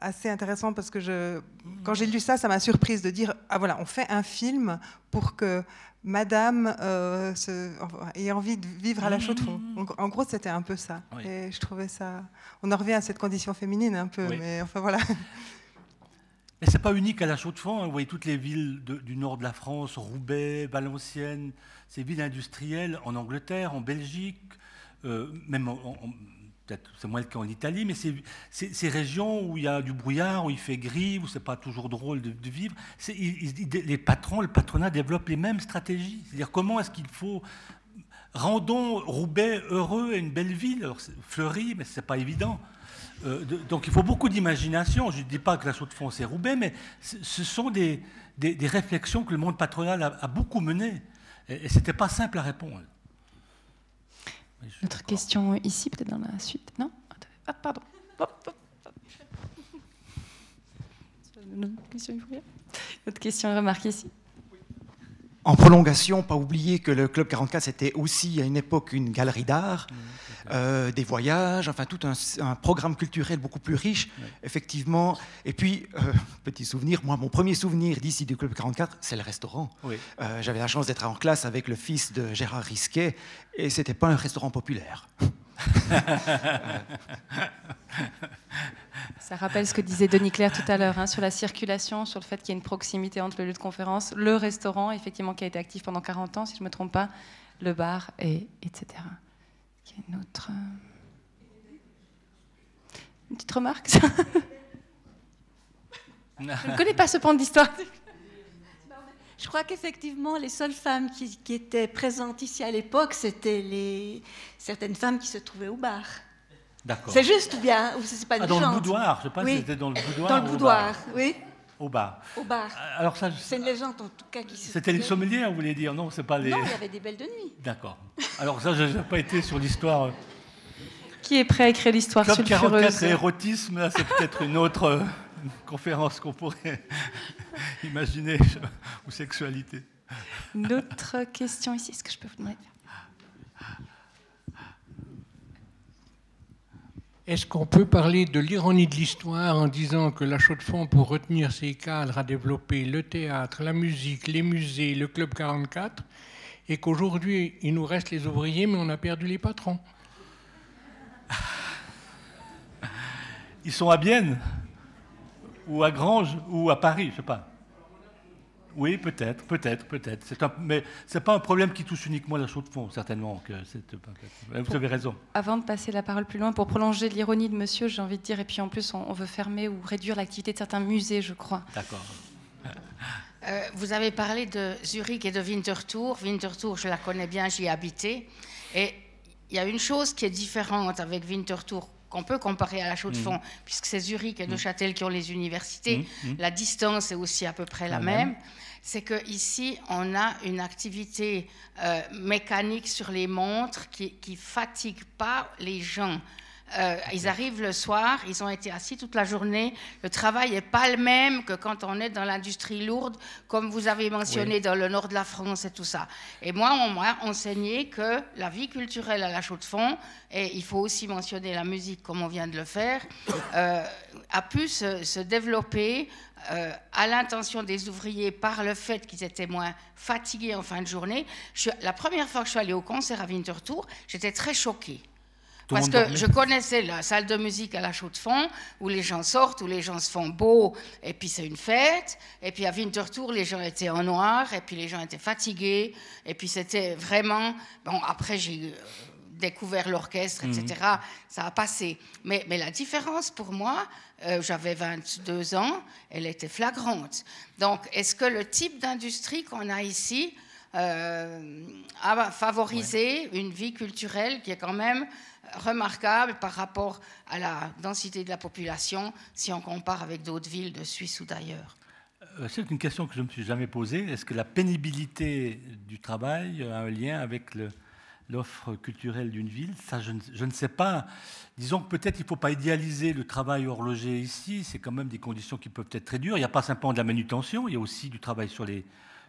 assez intéressant parce que je, quand j'ai lu ça, ça m'a surprise de dire ah voilà, on fait un film pour que madame euh, se, ait envie de vivre à la chaux de fond. Mmh. En, gros, c'était un peu ça. Oui. Et je trouvais ça. On en revient à cette condition féminine un peu, Oui. mais enfin voilà. Mais c'est pas unique à la Chaux-de-Fonds. hein. Vous voyez toutes les villes de- du nord de la France, Roubaix, Valenciennes, ces villes industrielles en Angleterre, en Belgique, euh, même en- peut-être c'est moins le cas en Italie, mais ces, régions où il y a du brouillard, où il fait gris, où c'est pas toujours drôle de, de vivre, les patrons, le patronat développe les mêmes stratégies. C'est-à-dire comment est-ce qu'il faut rendons Roubaix heureux et une belle ville. Alors, c'est fleuri, mais c'est pas évident. Euh, de- donc il faut beaucoup d'imagination. Je ne dis pas que la Chaux-de-Fonds c'est Roubaix, mais ce sont des, des- réflexions que le monde patronal a, a beaucoup menées. Et, et c'était pas simple à répondre. Notre question ici, peut-être dans la suite. Non. Ah, pardon. Hop, hop, hop. Notre question, il faut bien. Notre question, remarque ici. En prolongation, pas oublier que le Club 44, c'était aussi à une époque une galerie d'art, euh, des voyages, enfin tout un, un programme culturel beaucoup plus riche, effectivement. Et puis, euh, petit souvenir, moi, mon premier souvenir d'ici du Club 44, c'est le restaurant. Oui. Euh, J'avais la chance d'être en classe avec le fils de Gérard Risquet, et c'était pas un restaurant populaire. Ça rappelle ce que disait Denis Claire tout à l'heure hein, sur la circulation, sur le fait qu'il y a une proximité entre le lieu de conférence, le restaurant, effectivement, qui a été actif pendant 40 ans, si je ne me trompe pas, le bar, et, etc. Il y a une autre. Une petite remarque Je ne connais pas ce pan d'histoire. Je crois qu'effectivement, les seules femmes qui, qui étaient présentes ici à l'époque, c'était les certaines femmes qui se trouvaient au bar. D'accord. C'est juste ou bien ou c'est pas une Ah, dans le boudoir, je sais pas Oui. si c'était dans le boudoir. Dans ou le au boudoir, bar. oui, Au bar. au bar. Alors ça, C'est une légende en tout cas qui se. c'était les sommeliers, vous voulez dire Non, c'est pas les. Non, il y avait des belles de nuit. D'accord. Alors ça, je n'ai pas été sur l'histoire. euh, Qui est prêt à écrire l'histoire Club 44 sulfureuse et érotisme, là, c'est peut-être une autre euh, conférence qu'on pourrait imaginer, ou sexualité. Une autre question ici. Est-ce que je peux vous demander de faire Est-ce qu'on peut parler de l'ironie de l'histoire en disant que la Chaux-de-Fonds, pour retenir ses cadres, a développé le théâtre, la musique, les musées, le Club 44, et qu'aujourd'hui, il nous reste les ouvriers, mais on a perdu les patrons? Ils sont à Bienne, ou à Granges, ou à Paris, je sais pas. Oui, peut-être, peut-être, peut-être. C'est un, mais c'est pas un problème qui touche uniquement la chaux de fond, certainement. Que c'est, vous avez raison. Avant de passer la parole plus loin, pour prolonger l'ironie de monsieur, j'ai envie de dire, et puis en plus, on, on veut fermer ou réduire l'activité de certains musées, je crois. D'accord. Euh, vous avez parlé de Zurich et de Winterthur. Winterthur, je la connais bien, j'y ai habité. Et il y a une chose qui est différente avec Winterthur qu'on peut comparer à la Chaux-de-Fonds, Mm. puisque c'est Zurich et Mm. Neuchâtel qui ont les universités. Mm, mm. La distance est aussi à peu près la La même. même. C'est qu'ici, on a une activité euh, mécanique sur les montres qui ne fatigue pas les gens. Euh, ils arrivent le soir, ils ont été assis toute la journée. Le travail n'est pas le même que quand on est dans l'industrie lourde, comme vous avez mentionné Oui. dans le nord de la France et tout ça. Et moi, on m'a enseigné que la vie culturelle à la Chaux-de-Fonds, et il faut aussi mentionner la musique comme on vient de le faire, euh, a pu se, se développer euh, à l'intention des ouvriers par le fait qu'ils étaient moins fatigués en fin de journée. Je la première fois que je suis allée au concert à Winterthur, j'étais très choquée. Tout Parce que je connaissais la salle de musique à la Chaux-de-Fonds, où les gens sortent, où les gens se font beaux, et puis c'est une fête. Et puis à Winterthur, les gens étaient en noir, et puis les gens étaient fatigués. Et puis c'était vraiment... Bon, après, j'ai euh, découvert l'orchestre, Mhm. etc. Ça a passé. Mais, mais la différence pour moi, euh, j'avais 22 ans, elle était flagrante. Donc, est-ce que le type d'industrie qu'on a ici euh, a favorisé une vie culturelle qui est quand même remarquable par rapport à la densité de la population si on compare avec d'autres villes de Suisse ou d'ailleurs? Euh, C'est une question que je ne me suis jamais posée. Est-ce que la pénibilité du travail a un lien avec le- l'offre culturelle d'une ville Ça, je ne, sais pas. Disons que peut-être il ne faut pas idéaliser le travail horloger ici. C'est quand même des conditions qui peuvent être très dures. Il n'y a pas simplement de la manutention, il y a aussi du travail sur les,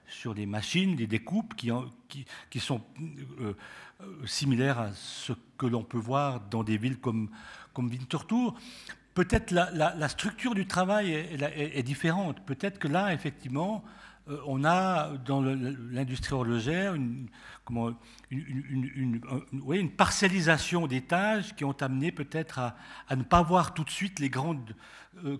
sur les machines, les découpes qui, qui, sont euh, euh, similaires à ce que l'on peut voir dans des villes comme, comme Winterthur. Peut-être la, la- structure du travail est différente. Peut-être que là, effectivement, on a dans l'industrie horlogère une, comment, une, parcellisation des tâches qui ont amené peut-être à, ne pas voir tout de suite les grandes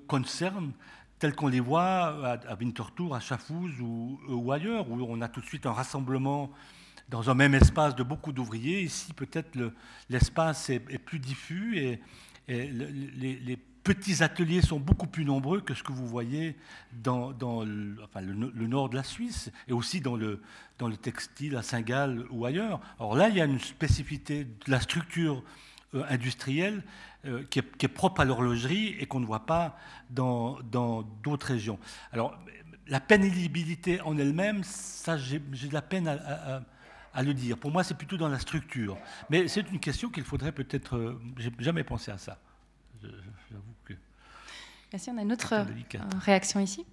concerns tels qu'on les voit à, Winterthur, à Schaffhouse ou, ou, ailleurs, où on a tout de suite un rassemblement dans un même espace de beaucoup d'ouvriers. Ici, peut-être l'espace est, plus diffus et, les, petits ateliers sont beaucoup plus nombreux que ce que vous voyez dans, le, nord de la Suisse et aussi dans le, textile à Saint-Gall ou ailleurs. Alors là, il y a une spécificité de la structure euh, industrielle euh, qui, est, propre à l'horlogerie et qu'on ne voit pas dans d'autres régions. Alors, la pénibilité en elle-même, ça, j'ai de la peine à le dire. Pour moi, c'est plutôt dans la structure. Mais c'est une question qu'il faudrait peut-être. Euh, j'ai jamais pensé à ça. J'avoue que. Merci. On a une autre euh, réaction ici.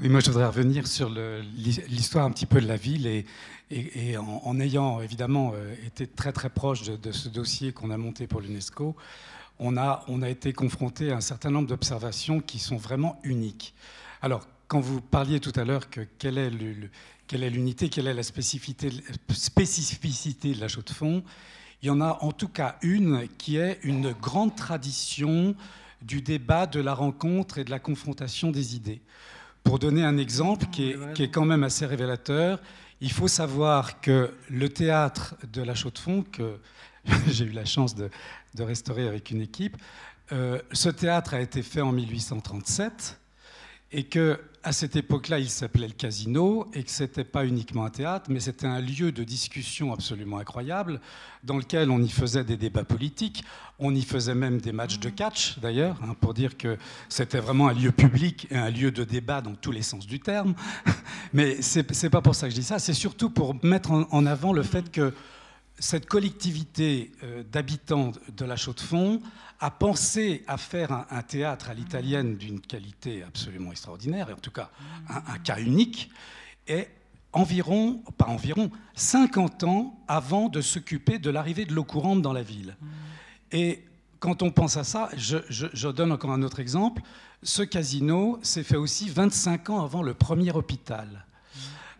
Oui, moi je voudrais revenir sur l'histoire un petit peu de la ville et, et, en, ayant évidemment euh, été très très proche de, ce dossier qu'on a monté pour l'UNESCO, on a, on a été confronté à un certain nombre d'observations qui sont vraiment uniques. Alors, quand vous parliez tout à l'heure que quel est le, quelle est l'unité, quelle est la spécificité, spécificité de la chaux de fond Il y en a en tout cas une qui est une grande tradition du débat, de la rencontre et de la confrontation des idées. Pour donner un exemple qui est, quand même assez révélateur, il faut savoir que le théâtre de la chaux de fond, que j'ai eu la chance de, restaurer avec une équipe, euh, ce théâtre a été fait en 1837 et que à cette époque-là, il s'appelait le Casino et que ce n'était pas uniquement un théâtre, mais c'était un lieu de discussion absolument incroyable dans lequel on y faisait des débats politiques, on y faisait même des matchs de catch d'ailleurs, hein, pour dire que c'était vraiment un lieu public et un lieu de débat dans tous les sens du terme. Mais ce n'est pas pour ça que je dis ça, c'est surtout pour mettre en avant le fait que cette collectivité euh, d'habitants de la Chaux-de-Fonds a pensé à faire un, théâtre à l'italienne d'une qualité absolument extraordinaire, et en tout cas un, cas unique, et environ, pas environ, 50 ans avant de s'occuper de l'arrivée de l'eau courante dans la ville. Et quand on pense à ça, je, donne encore un autre exemple, ce casino s'est fait aussi 25 ans avant le premier hôpital.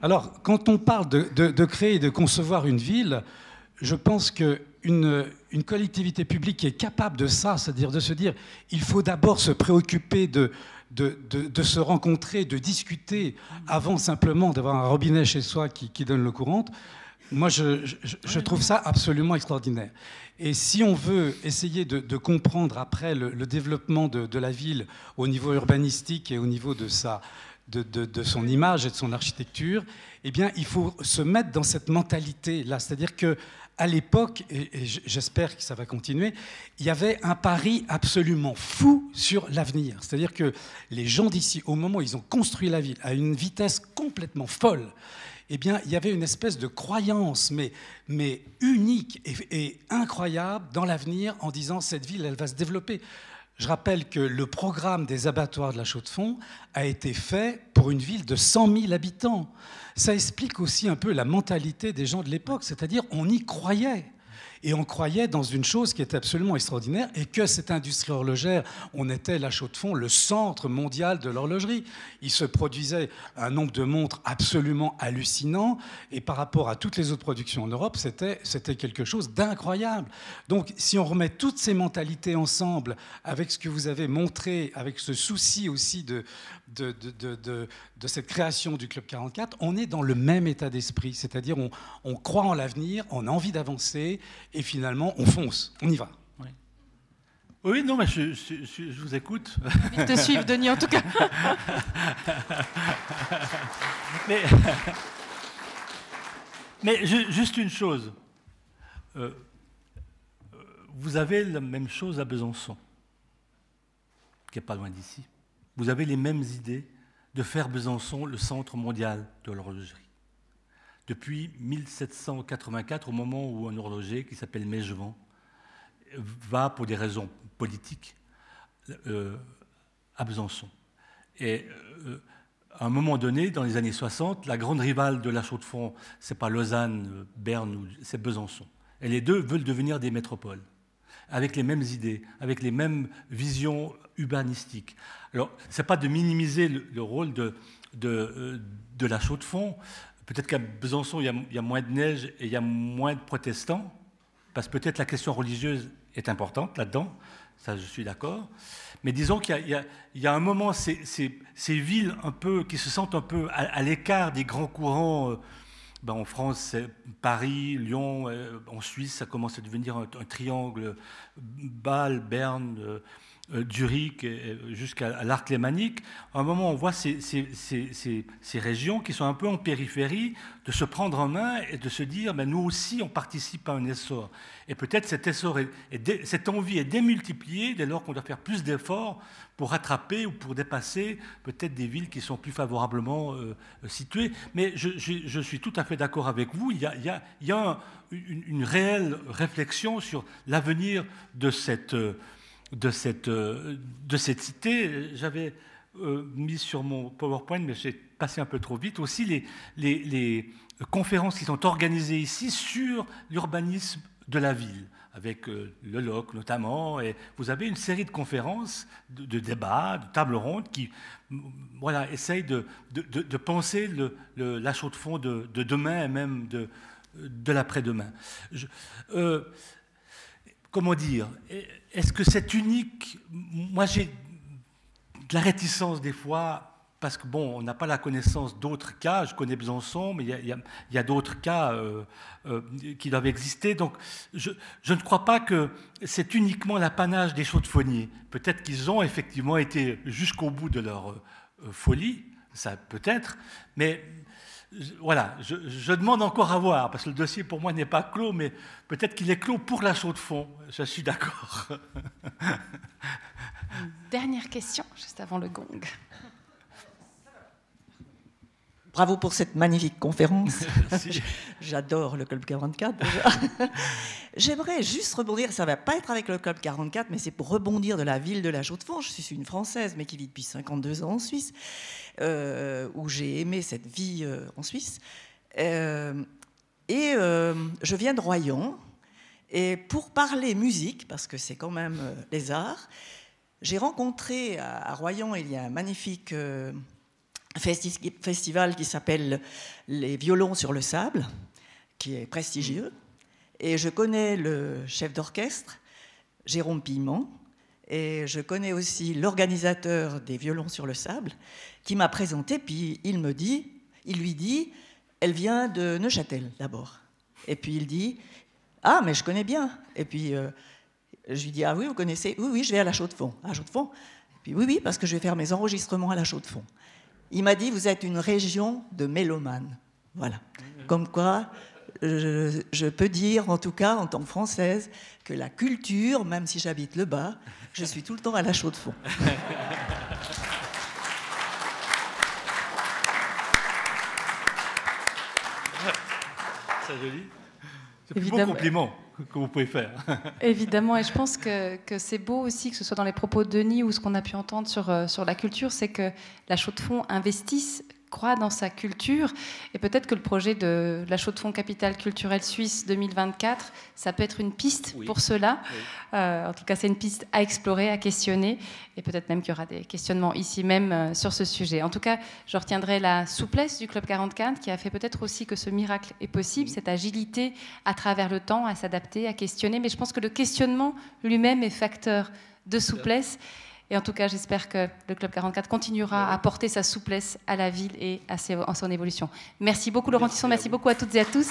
Alors, quand on parle de, de créer et de concevoir une ville, je pense qu'une une collectivité publique qui est capable de ça, c'est-à-dire de se dire il faut d'abord se préoccuper de, se rencontrer, de discuter, avant simplement d'avoir un robinet chez soi qui, donne l'eau courante, moi je, trouve ça absolument extraordinaire. Et si on veut essayer de, comprendre après le, développement de, la ville au niveau urbanistique et au niveau de, de, son image et de son architecture, eh bien, il faut se mettre dans cette mentalité-là. C'est-à-dire que à l'époque, et, j'espère que ça va continuer, il y avait un pari absolument fou sur l'avenir. C'est-à-dire que les gens d'ici, au moment où ils ont construit la ville à une vitesse complètement folle, eh bien, il y avait une espèce de croyance, mais, unique et, et incroyable dans l'avenir en disant cette ville, elle va se développer. Je rappelle que le programme des abattoirs de la Chaux-de-Fonds a été fait pour une ville de 100 000 habitants ça explique aussi un peu la mentalité des gens de l'époque, c'est-à-dire on y croyait. Et on croyait dans une chose qui était absolument extraordinaire, et que cette industrie horlogère, on était, la chaux de fond, le centre mondial de l'horlogerie. Il se produisait un nombre de montres absolument hallucinant, et par rapport à toutes les autres productions en Europe, c'était, c'était quelque chose d'incroyable. Donc si on remet toutes ces mentalités ensemble, avec ce que vous avez montré, avec ce souci aussi de, de, de, de, de, cette création du Club 44, on est dans le même état d'esprit, c'est-à-dire on, on, croit en l'avenir, on a envie d'avancer, et finalement on fonce, on y va. Oui, non, mais je, je, vous écoute. Vite te suivre, Denis, en tout cas. mais, mais juste une chose. Euh, vous avez la même chose à Besançon, qui n'est pas loin d'ici vous avez les mêmes idées de faire Besançon le centre mondial de l'horlogerie. Depuis 1784, au moment où un horloger qui s'appelle Mégevant va, pour des raisons politiques, euh, à Besançon. Et euh, à un moment donné, dans les années 60, la grande rivale de la Chaux-de-Fonds, c'est pas Lausanne, Berne, c'est Besançon. Et les deux veulent devenir des métropoles avec les mêmes idées, avec les mêmes visions urbanistiques. Alors, ce n'est pas de minimiser le, rôle de, de, de la Chaux-de-Fonds. Peut-être qu'à Besançon, il y, a, moins de neige et il y a moins de protestants, parce que peut-être la question religieuse est importante là-dedans, ça je suis d'accord. Mais disons qu'il y, a un moment, ces, villes un peu, qui se sentent un peu à, à l'écart des grands courants. Euh, ben en France, c'est Paris, Lyon, euh, en Suisse, ça commence à devenir un, un triangle Bâle, Berne, euh, Zurich jusqu'à l'arc lémanique, à un moment on voit ces, ces, ces, ces, régions qui sont un peu en périphérie de se prendre en main et de se dire ben, nous aussi on participe à un essor. Et peut-être cet essor, est, cette envie est démultipliée dès lors qu'on doit faire plus d'efforts pour rattraper ou pour dépasser peut-être des villes qui sont plus favorablement euh, situées. Mais je, je, suis tout à fait d'accord avec vous, il y a, il y a, une, réelle réflexion sur l'avenir de cette... Euh, de cette, euh, de cette cité. J'avais euh, mis sur mon PowerPoint, mais j'ai passé un peu trop vite, aussi les, les, conférences qui sont organisées ici sur l'urbanisme de la ville, avec euh, le LOC notamment. Et vous avez une série de conférences, de, débats, de tables rondes qui voilà, essayent de, de, penser le, la chaux de fond de, demain et même de, de l'après-demain. Comment dire Est-ce que c'est unique? Moi, j'ai de la réticence des fois, parce que, bon, on n'a pas la connaissance d'autres cas. Je connais Besançon, mais il y a, d'autres cas euh, euh, qui doivent exister. Donc, je, je, ne crois pas que c'est uniquement l'apanage des chaudes-fonniers. Peut-être qu'ils ont effectivement été jusqu'au bout de leur euh, folie, ça peut-être, mais voilà, je, demande encore à voir, parce que le dossier pour moi n'est pas clos, mais peut-être qu'il est clos pour la chaux de fond. Je suis d'accord. Dernière question, juste avant le gong. Bravo pour cette magnifique conférence. J'adore le Club 44 déjà. J'aimerais juste rebondir, ça ne va pas être avec le Club 44, mais c'est pour rebondir de la ville de la Chaux-de-Fonds. Je suis une Française, mais qui vit depuis 52 ans en Suisse, euh, où j'ai aimé cette vie euh, en Suisse. Euh, et je viens de Royan. Et pour parler musique, parce que c'est quand même les arts, j'ai rencontré à, à, Royan, il y a un magnifique festival qui s'appelle Les violons sur le sable, qui est prestigieux. Et je connais le chef d'orchestre, Jérôme Piment, et je connais aussi l'organisateur des violons sur le sable, qui m'a présenté, puis il me dit, il lui dit, elle vient de Neuchâtel d'abord. Et puis il dit, ah, mais je connais bien. Et puis euh, je lui dis, ah oui, vous connaissez Oui, oui, je vais à la Chaux-de-Fonds. À Chaux-de-Fonds Puis oui, oui, parce que je vais faire mes enregistrements à la Chaux-de-Fonds. Il m'a dit, vous êtes une région de mélomanes. Voilà. Comme quoi, je, je, peux dire, en tout cas, en tant que française, que la culture, même si j'habite le bas, je suis tout le temps à la chaux de fond. C'est joli. C'est compliment que vous pouvez faire. Évidemment, et je pense que, c'est beau aussi, que ce soit dans les propos de Denis ou ce qu'on a pu entendre sur, euh, sur la culture, c'est que la Chaux de Fonds investisse croit dans sa culture. Et peut-être que le projet de la Chaux de Fonds Capitale culturelle suisse 2024, ça peut être une piste oui. pour cela. Oui. Euh, en tout cas, c'est une piste à explorer, à questionner. Et peut-être même qu'il y aura des questionnements ici même euh, sur ce sujet. En tout cas, je retiendrai la souplesse du Club 44 qui a fait peut-être aussi que ce miracle est possible, cette agilité à travers le temps, à s'adapter, à questionner. Mais je pense que le questionnement lui-même est facteur de souplesse. Et en tout cas, j'espère que le Club 44 continuera à apporter sa souplesse à la ville et à, ses, à son évolution. Merci beaucoup, Laurent Tisson. Merci beaucoup à toutes et à tous.